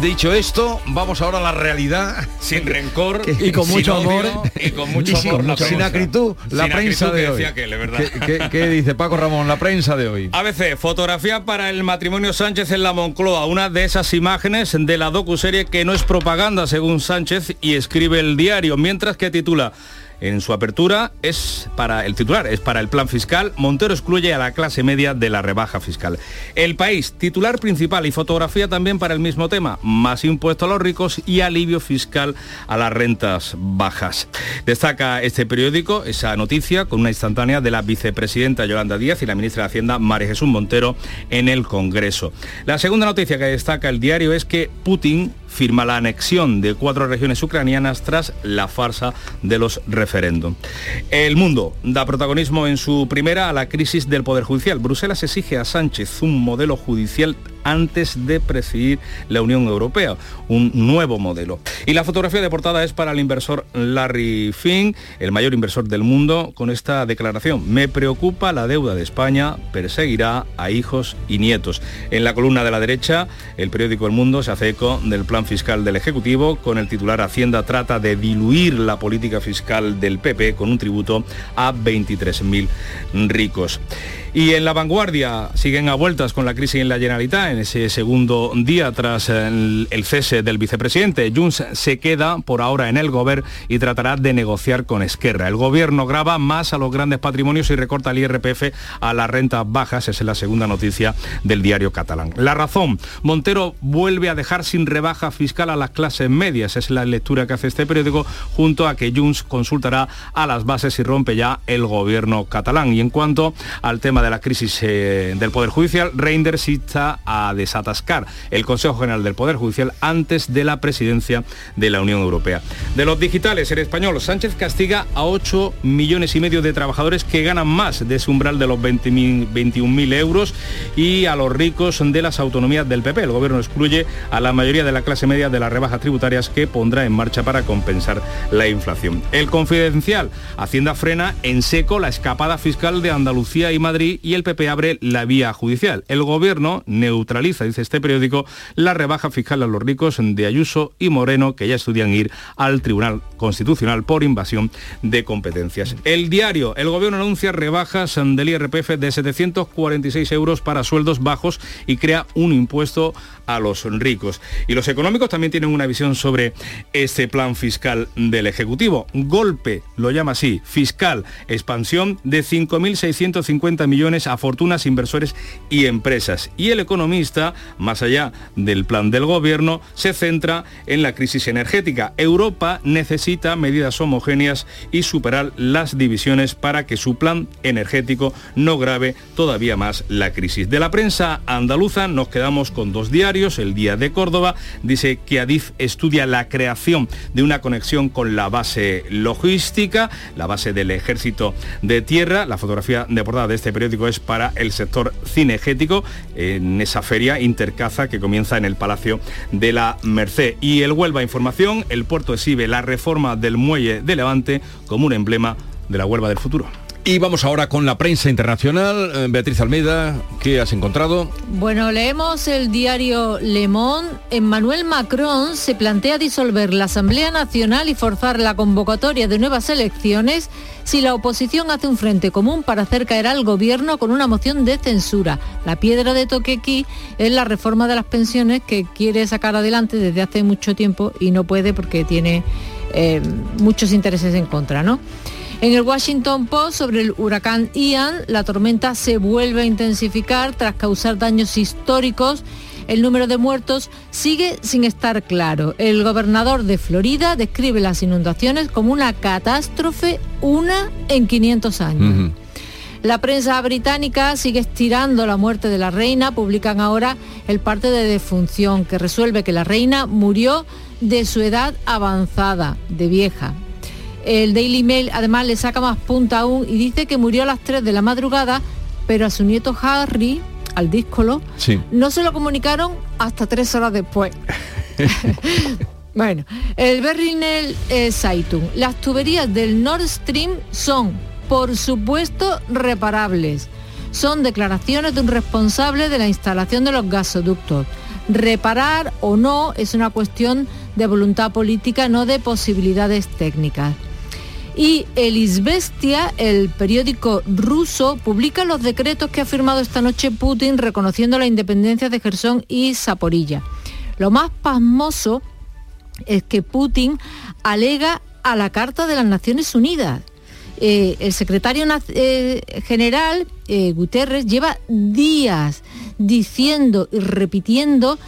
dicho esto, vamos ahora a la realidad. Sin rencor Y con sin mucho amor. y con mucho Y sin- amor la sin acritud, la Sin prensa acritud de que hoy. aquel, es verdad. ¿Qué, qué- qué dice Paco Ramón, la prensa de hoy? ABC, fotografía para el matrimonio Sánchez en la Moncloa, una de esas imágenes de la docuserie que no es propaganda según Sánchez y escribe el diario, mientras que titula en su apertura es para el titular, es para el plan fiscal. Montero excluye a la clase media de la rebaja fiscal. El país, titular principal y fotografía también para el mismo tema, más impuesto a los ricos y alivio fiscal a las rentas bajas. Destaca este periódico esa noticia con una instantánea de la vicepresidenta Yolanda Díaz y la ministra de Hacienda María Jesús Montero en el Congreso. La segunda noticia que destaca el diario es que Putin firma la anexión de cuatro regiones ucranianas tras la farsa de los referéndum. El mundo da protagonismo en su primera a la crisis del Poder Judicial. Bruselas exige a Sánchez un modelo judicial antes de presidir la Unión Europea, un nuevo modelo. Y la fotografía de portada es para el inversor Larry Fink, el mayor inversor del mundo, con esta declaración. Me preocupa la deuda de España, perseguirá a hijos y nietos. En la columna de la derecha, el periódico El Mundo se hace eco del plan fiscal del Ejecutivo, con el titular Hacienda trata de diluir la política fiscal del PP con un tributo a 23.000 ricos. Y en la vanguardia siguen a vueltas con la crisis en la Generalitat en ese segundo día tras el, cese del vicepresidente. Junts se queda por ahora en el gobierno y tratará de negociar con Esquerra. El gobierno graba más a los grandes patrimonios y recorta el IRPF a las rentas bajas. Esa es la segunda noticia del diario catalán. La razón, Montero vuelve a dejar sin rebaja fiscal a las clases medias. Es la lectura que hace este periódico junto a que Junts consultará a las bases y rompe ya el gobierno catalán. Y en cuanto al tema de la crisis eh, del Poder Judicial, Reinders insta a desatascar el Consejo General del Poder Judicial antes de la presidencia de la Unión Europea. De los digitales, en español, Sánchez castiga a 8 millones y medio de trabajadores que ganan más de ese umbral de los 21.000 euros y a los ricos de las autonomías del PP. El gobierno excluye a la mayoría de la clase media de las rebajas tributarias que pondrá en marcha para compensar la inflación. El confidencial, Hacienda frena en seco la escapada fiscal de Andalucía y Madrid y el PP abre la vía judicial. El gobierno neutraliza, dice este periódico, la rebaja fiscal a los ricos de Ayuso y Moreno que ya estudian ir al Tribunal Constitucional por invasión de competencias. El diario, el gobierno anuncia rebajas del IRPF de 746 euros para sueldos bajos y crea un impuesto a los ricos. Y los económicos también tienen una visión sobre este plan fiscal del Ejecutivo. Golpe, lo llama así, fiscal, expansión de 5.650 millones a fortunas, inversores y empresas. Y el economista, más allá del plan del gobierno, se centra en la crisis energética. Europa necesita medidas homogéneas y superar las divisiones para que su plan energético no grave todavía más la crisis. De la prensa andaluza nos quedamos con dos diarios. El Día de Córdoba dice que Adif estudia la creación de una conexión con la base logística, la base del ejército de tierra. La fotografía de portada de este periódico es para el sector cinegético en esa feria Intercaza que comienza en el Palacio de la Merced. Y el Huelva Información, el puerto exhibe la reforma del muelle de Levante como un emblema de la Huelva del futuro. Y vamos ahora con la prensa internacional. Eh, Beatriz Almeida, ¿qué has encontrado? Bueno, leemos el diario Le Monde. Emmanuel Macron se plantea disolver la Asamblea Nacional y forzar la convocatoria de nuevas elecciones si la oposición hace un frente común para hacer caer al gobierno con una moción de censura. La piedra de toque aquí es la reforma de las pensiones que quiere sacar adelante desde hace mucho tiempo y no puede porque tiene eh, muchos intereses en contra, ¿no? En el Washington Post sobre el huracán Ian, la tormenta se vuelve a intensificar tras causar daños históricos. El número de muertos sigue sin estar claro. El gobernador de Florida describe las inundaciones como una catástrofe, una en 500 años. La prensa británica sigue estirando la muerte de la reina. Publican ahora el parte de defunción que resuelve que la reina murió de su edad avanzada, de vieja. El Daily Mail además le saca más punta aún y dice que murió a las 3 de la madrugada, pero a su nieto Harry, al díscolo, no se lo comunicaron hasta tres horas después. bueno, el Berliner eh, Zeitung. Las tuberías del Nord Stream son, por supuesto, reparables. Son declaraciones de un responsable de la instalación de los gasoductos. Reparar o no es una cuestión de voluntad política, no de posibilidades técnicas. Y el Izvestia, el periódico ruso, publica los decretos que ha firmado esta noche Putin reconociendo la independencia de Gerson y Zaporilla. Lo más pasmoso es que Putin alega a la Carta de las Naciones Unidas. Eh, el secretario eh, general, eh, Guterres, lleva días diciendo y repitiendo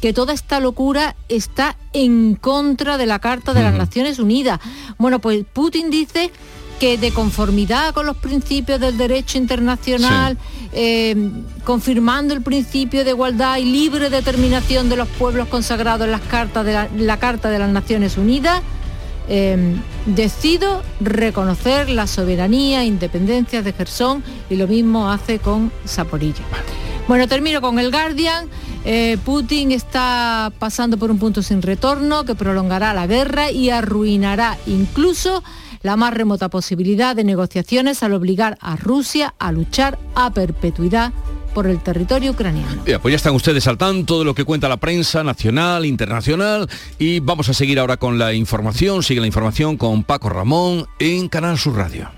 que toda esta locura está en contra de la Carta de las Naciones Unidas. Bueno, pues Putin dice que de conformidad con los principios del derecho internacional, eh, confirmando el principio de igualdad y libre determinación de los pueblos consagrados en las cartas de la, Carta de las Naciones Unidas, eh, decido reconocer la soberanía e independencia de Gerson y lo mismo hace con Zaporilla. Bueno, termino con el Guardian. Eh, Putin está pasando por un punto sin retorno que prolongará la guerra y arruinará incluso la más remota posibilidad de negociaciones al obligar a Rusia a luchar a perpetuidad por el territorio ucraniano. pues ya están ustedes al tanto de lo que cuenta la prensa nacional, internacional y vamos a seguir ahora con la información, sigue la información con Paco Ramón en Canal Sur Radio.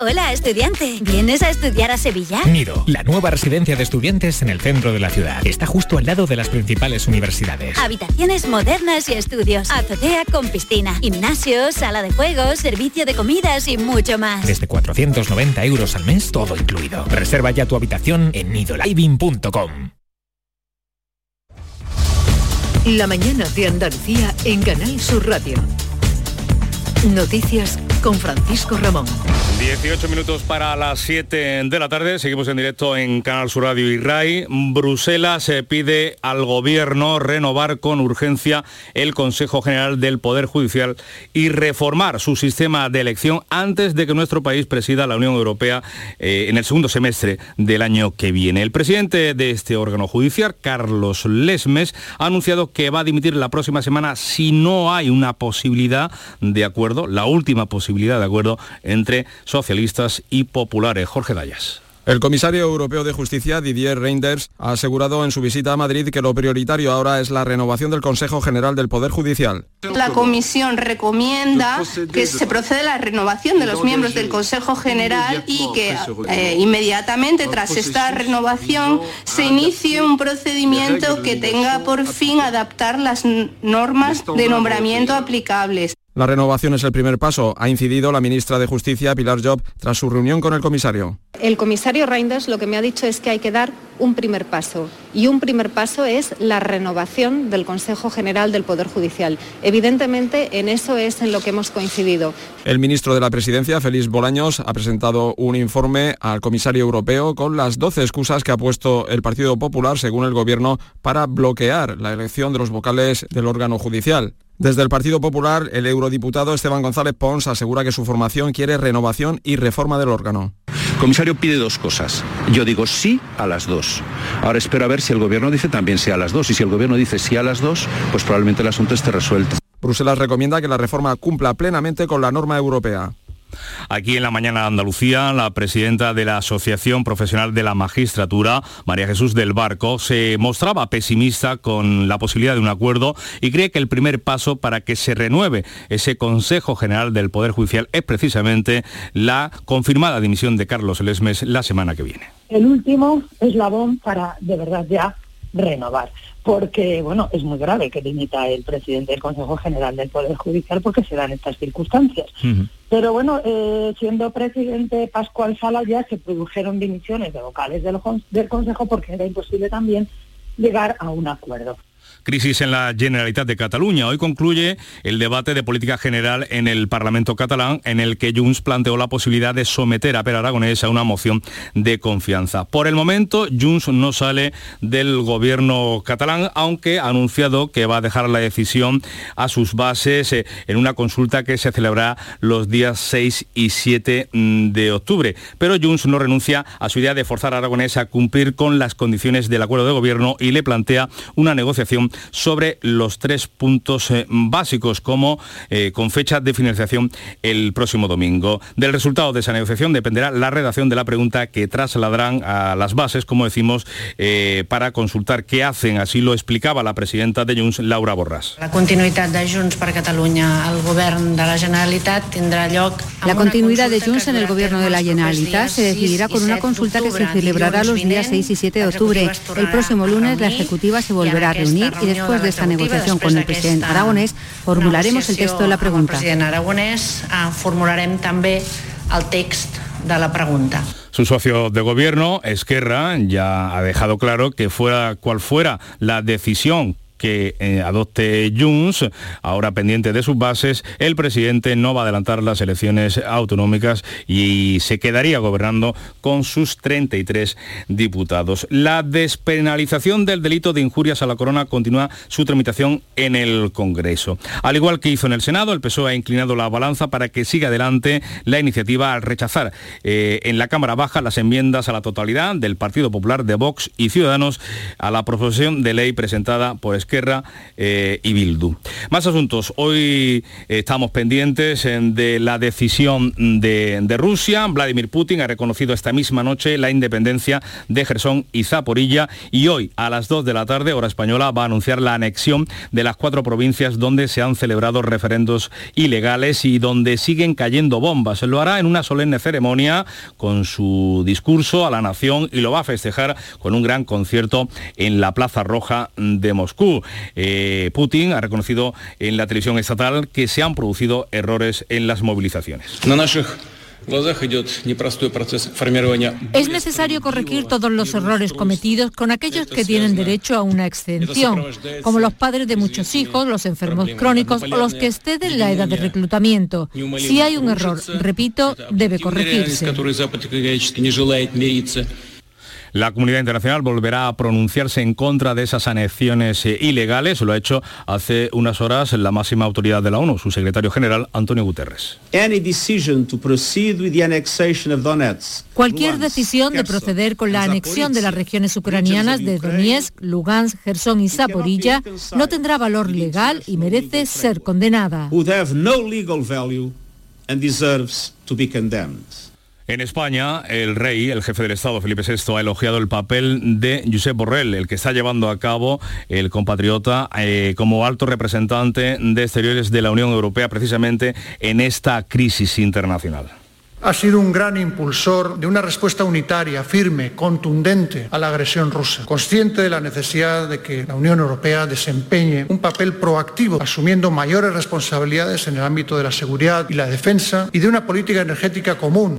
Hola, estudiante. ¿Vienes a estudiar a Sevilla? Nido, la nueva residencia de estudiantes en el centro de la ciudad. Está justo al lado de las principales universidades. Habitaciones modernas y estudios. Azotea con piscina, gimnasio, sala de juegos, servicio de comidas y mucho más. Desde 490 euros al mes, todo incluido. Reserva ya tu habitación en nidoliving.com. La mañana de Andalucía en Canal Sur Radio. Noticias con Francisco Ramón. 18 minutos para las 7 de la tarde, seguimos en directo en Canal Sur Radio y RAI. Bruselas se pide al gobierno renovar con urgencia el Consejo General del Poder Judicial y reformar su sistema de elección antes de que nuestro país presida la Unión Europea eh, en el segundo semestre del año que viene. El presidente de este órgano judicial, Carlos Lesmes, ha anunciado que va a dimitir la próxima semana si no hay una posibilidad de acuerdo, la última posibilidad de acuerdo entre socialistas y populares. Jorge Dayas. El comisario europeo de justicia, Didier Reinders, ha asegurado en su visita a Madrid que lo prioritario ahora es la renovación del Consejo General del Poder Judicial. La comisión recomienda que se proceda a la renovación de los miembros del Consejo General y que eh, inmediatamente tras esta renovación se inicie un procedimiento que tenga por fin adaptar las normas de nombramiento aplicables. La renovación es el primer paso, ha incidido la ministra de Justicia, Pilar Job, tras su reunión con el comisario. El comisario Reinders lo que me ha dicho es que hay que dar un primer paso y un primer paso es la renovación del Consejo General del Poder Judicial. Evidentemente en eso es en lo que hemos coincidido. El ministro de la Presidencia, Félix Bolaños, ha presentado un informe al comisario europeo con las 12 excusas que ha puesto el Partido Popular, según el Gobierno, para bloquear la elección de los vocales del órgano judicial. Desde el Partido Popular, el eurodiputado Esteban González Pons asegura que su formación quiere renovación y reforma del órgano. El comisario pide dos cosas. Yo digo sí a las dos. Ahora espero a ver si el gobierno dice también sí a las dos. Y si el gobierno dice sí a las dos, pues probablemente el asunto esté resuelto. Bruselas recomienda que la reforma cumpla plenamente con la norma europea. Aquí en la mañana de Andalucía, la presidenta de la Asociación Profesional de la Magistratura, María Jesús del Barco, se mostraba pesimista con la posibilidad de un acuerdo y cree que el primer paso para que se renueve ese Consejo General del Poder Judicial es precisamente la confirmada dimisión de Carlos Lesmes la semana que viene. El último eslabón para de verdad ya renovar porque bueno es muy grave que limita el presidente del Consejo General del Poder Judicial porque se dan estas circunstancias. Pero bueno, eh, siendo presidente Pascual Sala ya se produjeron dimisiones de vocales del, del Consejo porque era imposible también llegar a un acuerdo. Crisis en la Generalitat de Cataluña. Hoy concluye el debate de política general en el Parlamento catalán en el que Junts planteó la posibilidad de someter a Per Aragonés a una moción de confianza. Por el momento, Junts no sale del gobierno catalán, aunque ha anunciado que va a dejar la decisión a sus bases eh, en una consulta que se celebrará los días 6 y 7 mm, de octubre. Pero Junts no renuncia a su idea de forzar a Aragonés a cumplir con las condiciones del acuerdo de gobierno y le plantea una negociación sobre los tres puntos eh, básicos, como eh, con fecha de finalización el próximo domingo. Del resultado de esa negociación dependerá la redacción de la pregunta que trasladarán a las bases, como decimos, eh, para consultar qué hacen. Así lo explicaba la presidenta de Junts, Laura Borràs. La continuidad de Junts per Catalunya al gobierno de la Generalitat tendrá lloc... La continuidad de Junts en el gobierno de la Generalitat se decidirá con una consulta que se celebrará los días 6 y 7 de octubre. El próximo lunes la Ejecutiva se volverá a reunir y después de esta negociación con el presidente aragonés formularemos el texto de la pregunta. president aragonès formularem també el text de la pregunta. Su socio de gobierno, Esquerra, ya ha dejado claro que fuera cual fuera la decisión que eh, adopte Junts, ahora pendiente de sus bases, el presidente no va a adelantar las elecciones autonómicas y se quedaría gobernando con sus 33 diputados. La despenalización del delito de injurias a la corona continúa su tramitación en el Congreso. Al igual que hizo en el Senado, el PSOE ha inclinado la balanza para que siga adelante la iniciativa al rechazar eh, en la Cámara Baja las enmiendas a la totalidad del Partido Popular de Vox y Ciudadanos a la proposición de ley presentada por Esquerra eh, y Bildu. Más asuntos. Hoy estamos pendientes de la decisión de, de, Rusia. Vladimir Putin ha reconocido esta misma noche la independencia de Gerson y Zaporilla y hoy a las 2 de la tarde, hora española, va a anunciar la anexión de las cuatro provincias donde se han celebrado referendos ilegales y donde siguen cayendo bombas. Lo hará en una solemne ceremonia con su discurso a la nación y lo va a festejar con un gran concierto en la Plaza Roja de Moscú. Eh, Putin ha reconocido en la televisión estatal que se han producido errores en las movilizaciones. Es necesario corregir todos los errores cometidos con aquellos que tienen derecho a una exención, como los padres de muchos hijos, los enfermos crónicos o los que exceden la edad de reclutamiento. Si hay un error, repito, debe corregirse. La comunidad internacional volverá a pronunciarse en contra de esas anexiones eh, ilegales. Lo ha hecho hace unas horas la máxima autoridad de la ONU, su secretario general, Antonio Guterres. Cualquier decisión de proceder con la anexión de las regiones ucranianas de Donetsk, Lugansk, Gerson y Zaporilla no tendrá valor legal y merece ser condenada. En España, el rey, el jefe del Estado, Felipe VI, ha elogiado el papel de Josep Borrell, el que está llevando a cabo el compatriota eh, como alto representante de exteriores de la Unión Europea precisamente en esta crisis internacional. ha sido un gran impulsor de una respuesta unitaria, firme, contundente a la agresión rusa, consciente de la necesidad de que la Unión Europea desempeñe un papel proactivo, asumiendo mayores responsabilidades en el ámbito de la seguridad y la defensa y de una política energética común.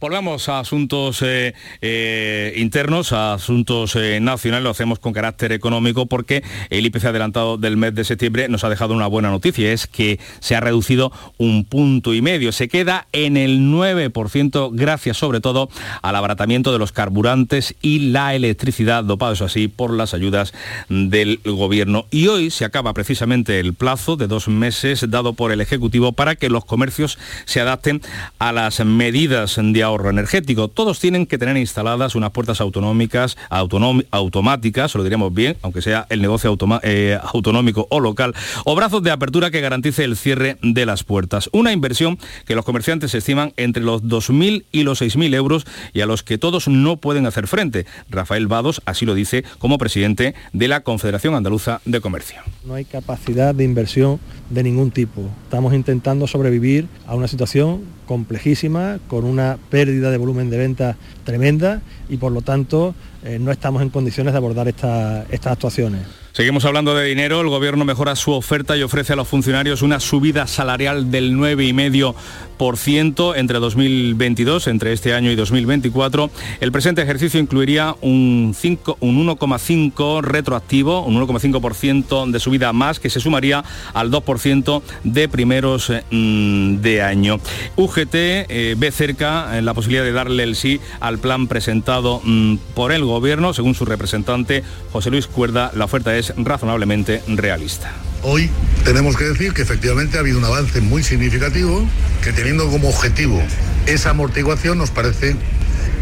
Volvamos a asuntos eh, eh, internos, a asuntos eh, nacionales, lo hacemos con carácter económico porque el IPC adelantado del mes de septiembre nos ha dejado una buena noticia, es que se ha reducido un punto y medio, se queda en el 9% gracias sobre todo al abaratamiento de los carburantes y la electricidad, dopados así por las ayudas del gobierno. Y hoy se acaba precisamente el plazo de dos meses dado por el Ejecutivo para que los comercios se adapten a las medidas de ahorro energético. Todos tienen que tener instaladas unas puertas autonómicas, automáticas, lo diremos bien, aunque sea el negocio eh, autonómico o local, o brazos de apertura que garantice el cierre de las puertas. Una inversión que los comerciantes estiman entre los 2.000 y los 6.000 euros y a los que todos no pueden hacer frente. Rafael Vados así lo dice como presidente de la Confederación Andaluza de Comercio. No hay capacidad de inversión de ningún tipo. Estamos intentando sobrevivir a una situación complejísima, con una pérdida de volumen de venta tremenda y por lo tanto eh, no estamos en condiciones de abordar estas actuaciones. Seguimos hablando de dinero. El gobierno mejora su oferta y ofrece a los funcionarios una subida salarial del 9,5% entre 2022, entre este año y 2024. El presente ejercicio incluiría un, un 1,5 retroactivo, un 1,5% de subida más que se sumaría al 2% de primeros mm, de año. UGT eh, ve cerca eh, la posibilidad de darle el sí al plan presentado mm, por el gobierno. Según su representante José Luis Cuerda, la oferta es razonablemente realista. Hoy tenemos que decir que efectivamente ha habido un avance muy significativo, que teniendo como objetivo esa amortiguación nos parece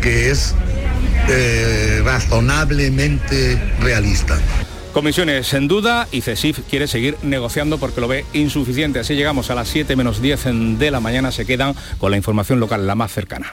que es eh, razonablemente realista. Comisiones en duda y CESIF quiere seguir negociando porque lo ve insuficiente. Así llegamos a las 7 menos 10 de la mañana, se quedan con la información local la más cercana.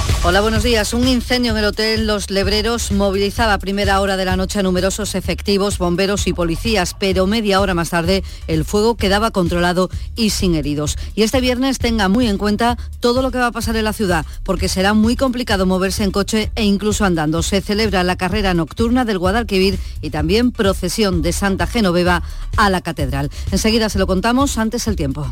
Hola, buenos días. Un incendio en el Hotel Los Lebreros movilizaba a primera hora de la noche a numerosos efectivos, bomberos y policías, pero media hora más tarde el fuego quedaba controlado y sin heridos. Y este viernes tenga muy en cuenta todo lo que va a pasar en la ciudad, porque será muy complicado moverse en coche e incluso andando. Se celebra la carrera nocturna del Guadalquivir y también procesión de Santa Genoveva a la Catedral. Enseguida se lo contamos antes el tiempo.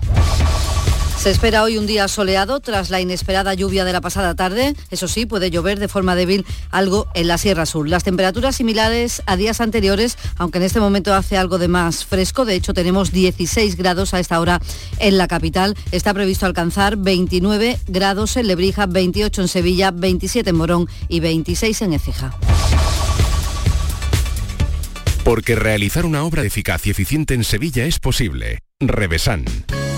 Se espera hoy un día soleado tras la inesperada lluvia de la pasada tarde. Eso sí, puede llover de forma débil algo en la Sierra Sur. Las temperaturas similares a días anteriores, aunque en este momento hace algo de más fresco. De hecho, tenemos 16 grados a esta hora en la capital. Está previsto alcanzar 29 grados en Lebrija, 28 en Sevilla, 27 en Morón y 26 en Écija. Porque realizar una obra eficaz y eficiente en Sevilla es posible. Revesan.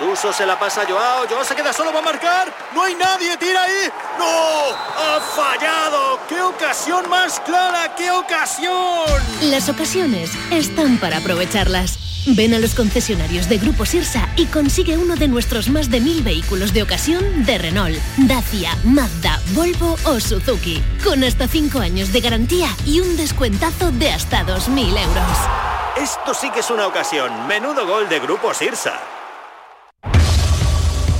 Suso se la pasa a Joao, Joao se queda solo, va a marcar, no hay nadie, tira ahí, no, ha fallado, qué ocasión más clara, qué ocasión. Las ocasiones están para aprovecharlas. Ven a los concesionarios de Grupo Sirsa y consigue uno de nuestros más de mil vehículos de ocasión de Renault, Dacia, Mazda, Volvo o Suzuki, con hasta 5 años de garantía y un descuentazo de hasta 2.000 euros. Esto sí que es una ocasión. Menudo gol de Grupo Sirsa.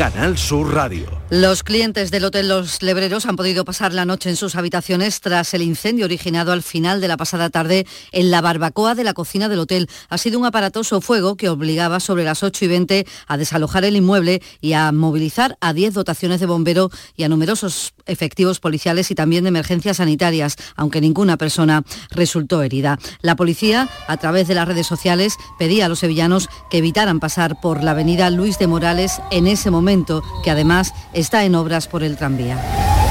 Canal Sur Radio. Los clientes del Hotel Los Lebreros han podido pasar la noche en sus habitaciones tras el incendio originado al final de la pasada tarde en la barbacoa de la cocina del hotel. Ha sido un aparatoso fuego que obligaba sobre las 8 y 20 a desalojar el inmueble y a movilizar a 10 dotaciones de bombero y a numerosos efectivos policiales y también de emergencias sanitarias, aunque ninguna persona resultó herida. La policía, a través de las redes sociales, pedía a los sevillanos que evitaran pasar por la avenida Luis de Morales en ese momento, que además está en obras por el tranvía.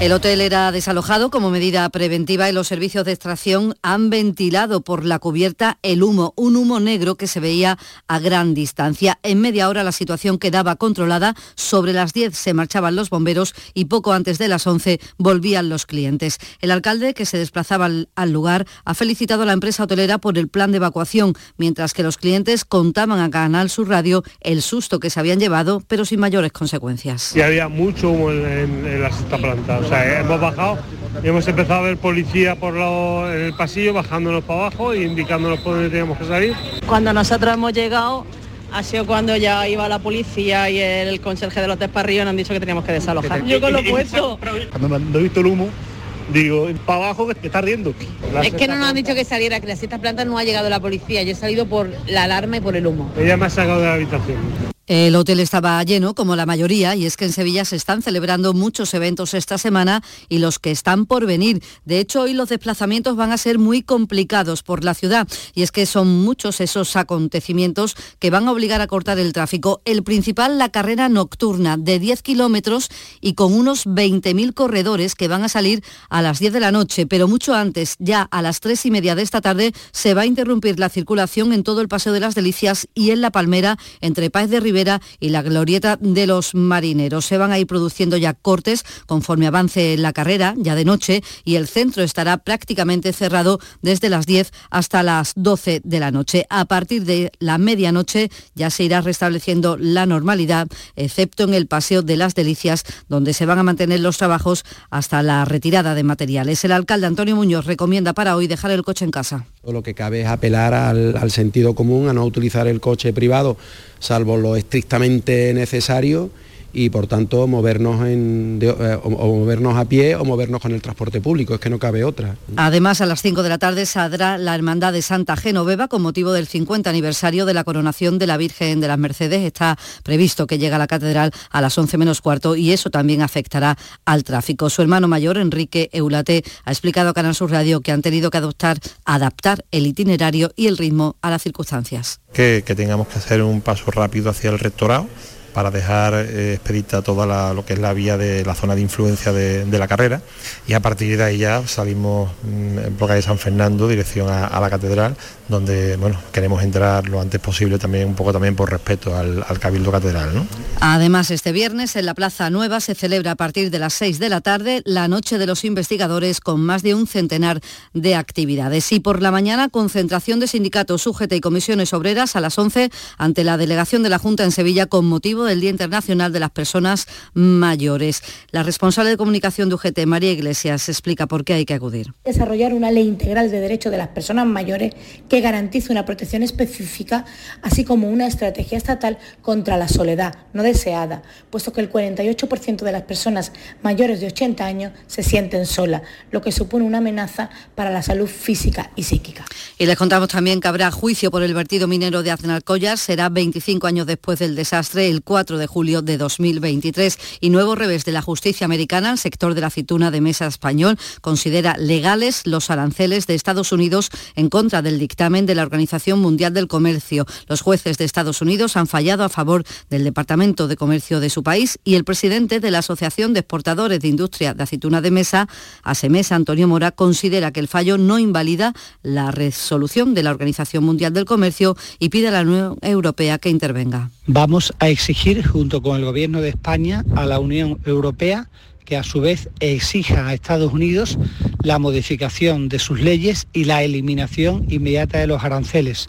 El hotel era desalojado como medida preventiva y los servicios de extracción han ventilado por la cubierta el humo, un humo negro que se veía a gran distancia. En media hora la situación quedaba controlada. Sobre las 10 se marchaban los bomberos y poco antes de las 11 volvían los clientes. El alcalde, que se desplazaba al, lugar, ha felicitado a la empresa hotelera por el plan de evacuación, mientras que los clientes contaban a Canal Sur Radio el susto que se habían llevado, pero sin mayores consecuencias. Y había mucho humo en la sexta planta. Sea, hemos bajado y hemos empezado a ver policía por lo- en el pasillo, bajándonos para abajo e indicándonos por dónde teníamos que salir. Cuando nosotros hemos llegado ha sido cuando ya iba la policía y el conserje del hotel para arriba nos han dicho que teníamos que desalojar. Yo con lo puesto. Cuando me he visto el humo, digo, para abajo que está ardiendo. La Es que no nos han dicho que saliera, que la sexta planta no ha llegado la policía. Yo he salido por la alarma y por el humo. Ella me ha sacado de la habitación. El hotel estaba lleno, como la mayoría, y es que en Sevilla se están celebrando muchos eventos esta semana y los que están por venir. De hecho, hoy los desplazamientos van a ser muy complicados por la ciudad, y es que son muchos esos acontecimientos que van a obligar a cortar el tráfico. El principal, la carrera nocturna de 10 kilómetros y con unos 20.000 corredores que van a salir a las 10 de la noche, pero mucho antes, ya a las 3 y media de esta tarde, se va a interrumpir la circulación en todo el Paseo de las Delicias y en La Palmera, entre Páez de Rivera y la Glorieta de los Marineros. Se van a ir produciendo ya cortes conforme avance la carrera, ya de noche, y el centro estará prácticamente cerrado desde las 10 hasta las 12 de la noche. A partir de la medianoche ya se irá restableciendo la normalidad, excepto en el Paseo de las Delicias, donde se van a mantener los trabajos hasta la retirada de materiales. El alcalde Antonio Muñoz recomienda para hoy dejar el coche en casa. Lo que cabe es apelar al, al sentido común, a no utilizar el coche privado, salvo lo estrictamente necesario y por tanto movernos, en, de- eh, o, o movernos a pie o movernos con el transporte público, es que no cabe otra. Además, a las 5 de la tarde saldrá la Hermandad de Santa Genoveva con motivo del 50 aniversario de la coronación de la Virgen de las Mercedes. Está previsto que llegue a la catedral a las 11 menos cuarto y eso también afectará al tráfico. Su hermano mayor, Enrique Eulate, ha explicado a Canal Sur Radio que han tenido que adoptar, adaptar el itinerario y el ritmo a las circunstancias. que, que tengamos que hacer un paso rápido hacia el rectorado para dejar eh, expedita toda lo que es la vía de la zona de influencia de, de la carrera y a partir de ahí ya salimos mm, por calle San Fernando dirección a, la catedral donde bueno queremos entrar lo antes posible también un poco también por respeto al, al cabildo catedral ¿no? Además, este viernes en la Plaza Nueva se celebra a partir de las 6 de la tarde la Noche de los Investigadores con más de un centenar de actividades. Y por la mañana, concentración de sindicatos, UGT y comisiones obreras a las 11 ante la delegación de la Junta en Sevilla con motivo del Día Internacional de las Personas Mayores. La responsable de comunicación de UGT, María Iglesias, explica por qué hay que acudir. desarrollar una ley integral de derechos de las personas mayores que garantice una protección específica, así como una estrategia estatal contra la soledad no deseada, puesto que el 48% de las personas mayores de 80 años se sienten solas, lo que supone una amenaza para la salud física y psíquica. Y les contamos también que habrá juicio por el vertido minero de Aznalcóllar. Será 25 años después del desastre, el 4 de julio de 2023. Y nuevo revés de la justicia americana, el sector de la aceituna de mesa español considera legales los aranceles de Estados Unidos en contra del dictamen de la Organización Mundial del Comercio. Los jueces de Estados Unidos han fallado a favor del Departamento de Comercio de su país y el presidente de la Asociación de Exportadores de Industria de Aceituna de Mesa, ASEMESA, Antonio Mora, considera que el fallo no invalida la resolución de la Organización Mundial del Comercio y pide a la Unión Europea que intervenga. Vamos a exigir, junto con el Gobierno de España, a la Unión Europea que a su vez exija a Estados Unidos la modificación de sus leyes y la eliminación inmediata de los aranceles.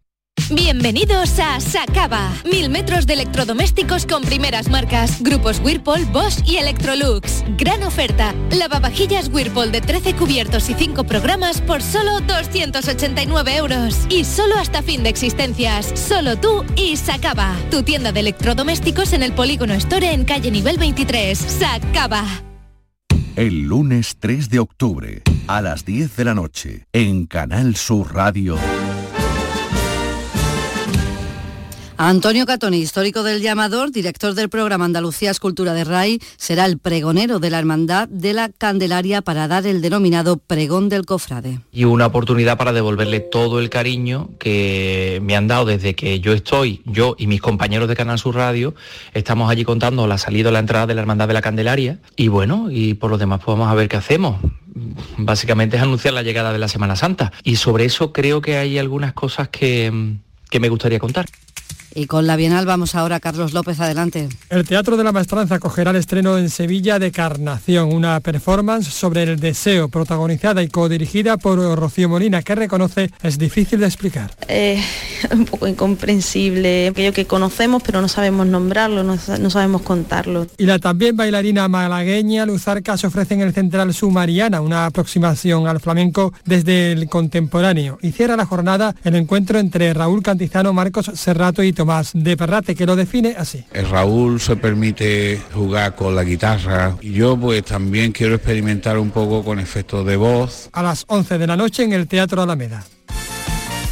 Bienvenidos a Sacaba. Mil metros de electrodomésticos con primeras marcas. Grupos Whirlpool, Bosch y Electrolux. Gran oferta. Lavavajillas Whirlpool de 13 cubiertos y 5 programas por solo 289 euros. Y solo hasta fin de existencias. Solo tú y Sacaba. Tu tienda de electrodomésticos en el Polígono Store en calle nivel 23. Sacaba. El lunes 3 de octubre, a las 10 de la noche, en Canal Sur Radio. Antonio Catoni, histórico del llamador, director del programa Andalucía Escultura de RAI, será el pregonero de la Hermandad de la Candelaria para dar el denominado pregón del cofrade. Y una oportunidad para devolverle todo el cariño que me han dado desde que yo estoy, yo y mis compañeros de Canal Sur Radio, estamos allí contando la salida o la entrada de la Hermandad de la Candelaria. Y bueno, y por lo demás pues vamos a ver qué hacemos básicamente es anunciar la llegada de la Semana Santa. Y sobre eso creo que hay algunas cosas que, que me gustaría contar. Y con la Bienal vamos ahora, Carlos López, adelante. El Teatro de la Maestranza acogerá el estreno en Sevilla de Carnación, una performance sobre el deseo, protagonizada y codirigida por Rocío Molina, que reconoce es difícil de explicar. Eh, un poco incomprensible, aquello que conocemos pero no sabemos nombrarlo, no, no sabemos contarlo. Y la también bailarina malagueña Luzarca se ofrece en el Central Sumariana, una aproximación al flamenco desde el contemporáneo. Y cierra la jornada el encuentro entre Raúl Cantizano, Marcos Serrato y más de Perrate, que lo define así. El Raúl se permite jugar con la guitarra y yo pues también quiero experimentar un poco con efectos de voz. A las 11 de la noche en el Teatro Alameda.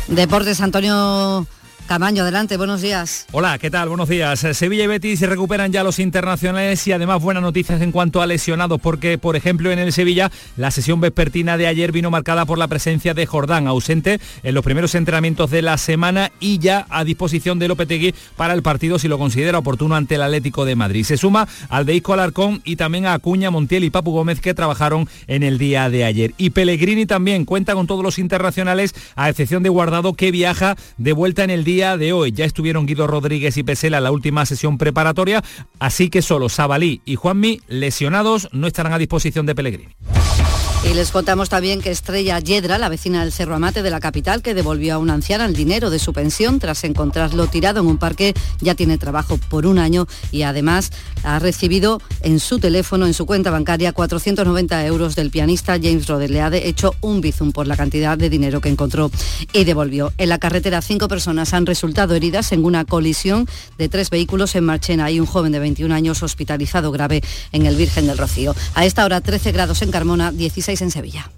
Deportes Antonio Camaño, adelante, buenos días. Hola, ¿qué tal? Buenos días. Sevilla y Betis recuperan ya los internacionales y además buenas noticias en cuanto a lesionados, porque por ejemplo en el Sevilla la sesión vespertina de ayer vino marcada por la presencia de Jordán, ausente en los primeros entrenamientos de la semana y ya a disposición de Lopetegui para el partido si lo considera oportuno ante el Atlético de Madrid. Se suma al de Isco Alarcón y también a Acuña, Montiel y Papu Gómez que trabajaron en el día de ayer. Y Pellegrini también cuenta con todos los internacionales, a excepción de Guardado que viaja de vuelta en el día de hoy. Ya estuvieron Guido Rodríguez y Pesela en la última sesión preparatoria, así que solo Sabalí y Juanmi, lesionados, no estarán a disposición de Pellegrini. Y les contamos también que Estrella Yedra, la vecina del Cerro Amate de la capital, que devolvió a una anciana el dinero de su pensión tras encontrarlo tirado en un parque, ya tiene trabajo por un año y además ha recibido en su teléfono, en su cuenta bancaria, 490 euros del pianista James Roder. Le ha hecho un bizum por la cantidad de dinero que encontró y devolvió. En la carretera, cinco personas han resultado heridas en una colisión de tres vehículos en Marchena y un joven de 21 años hospitalizado grave en el Virgen del Rocío. A esta hora 13 grados en Carmona, 16 6 en Sevilla.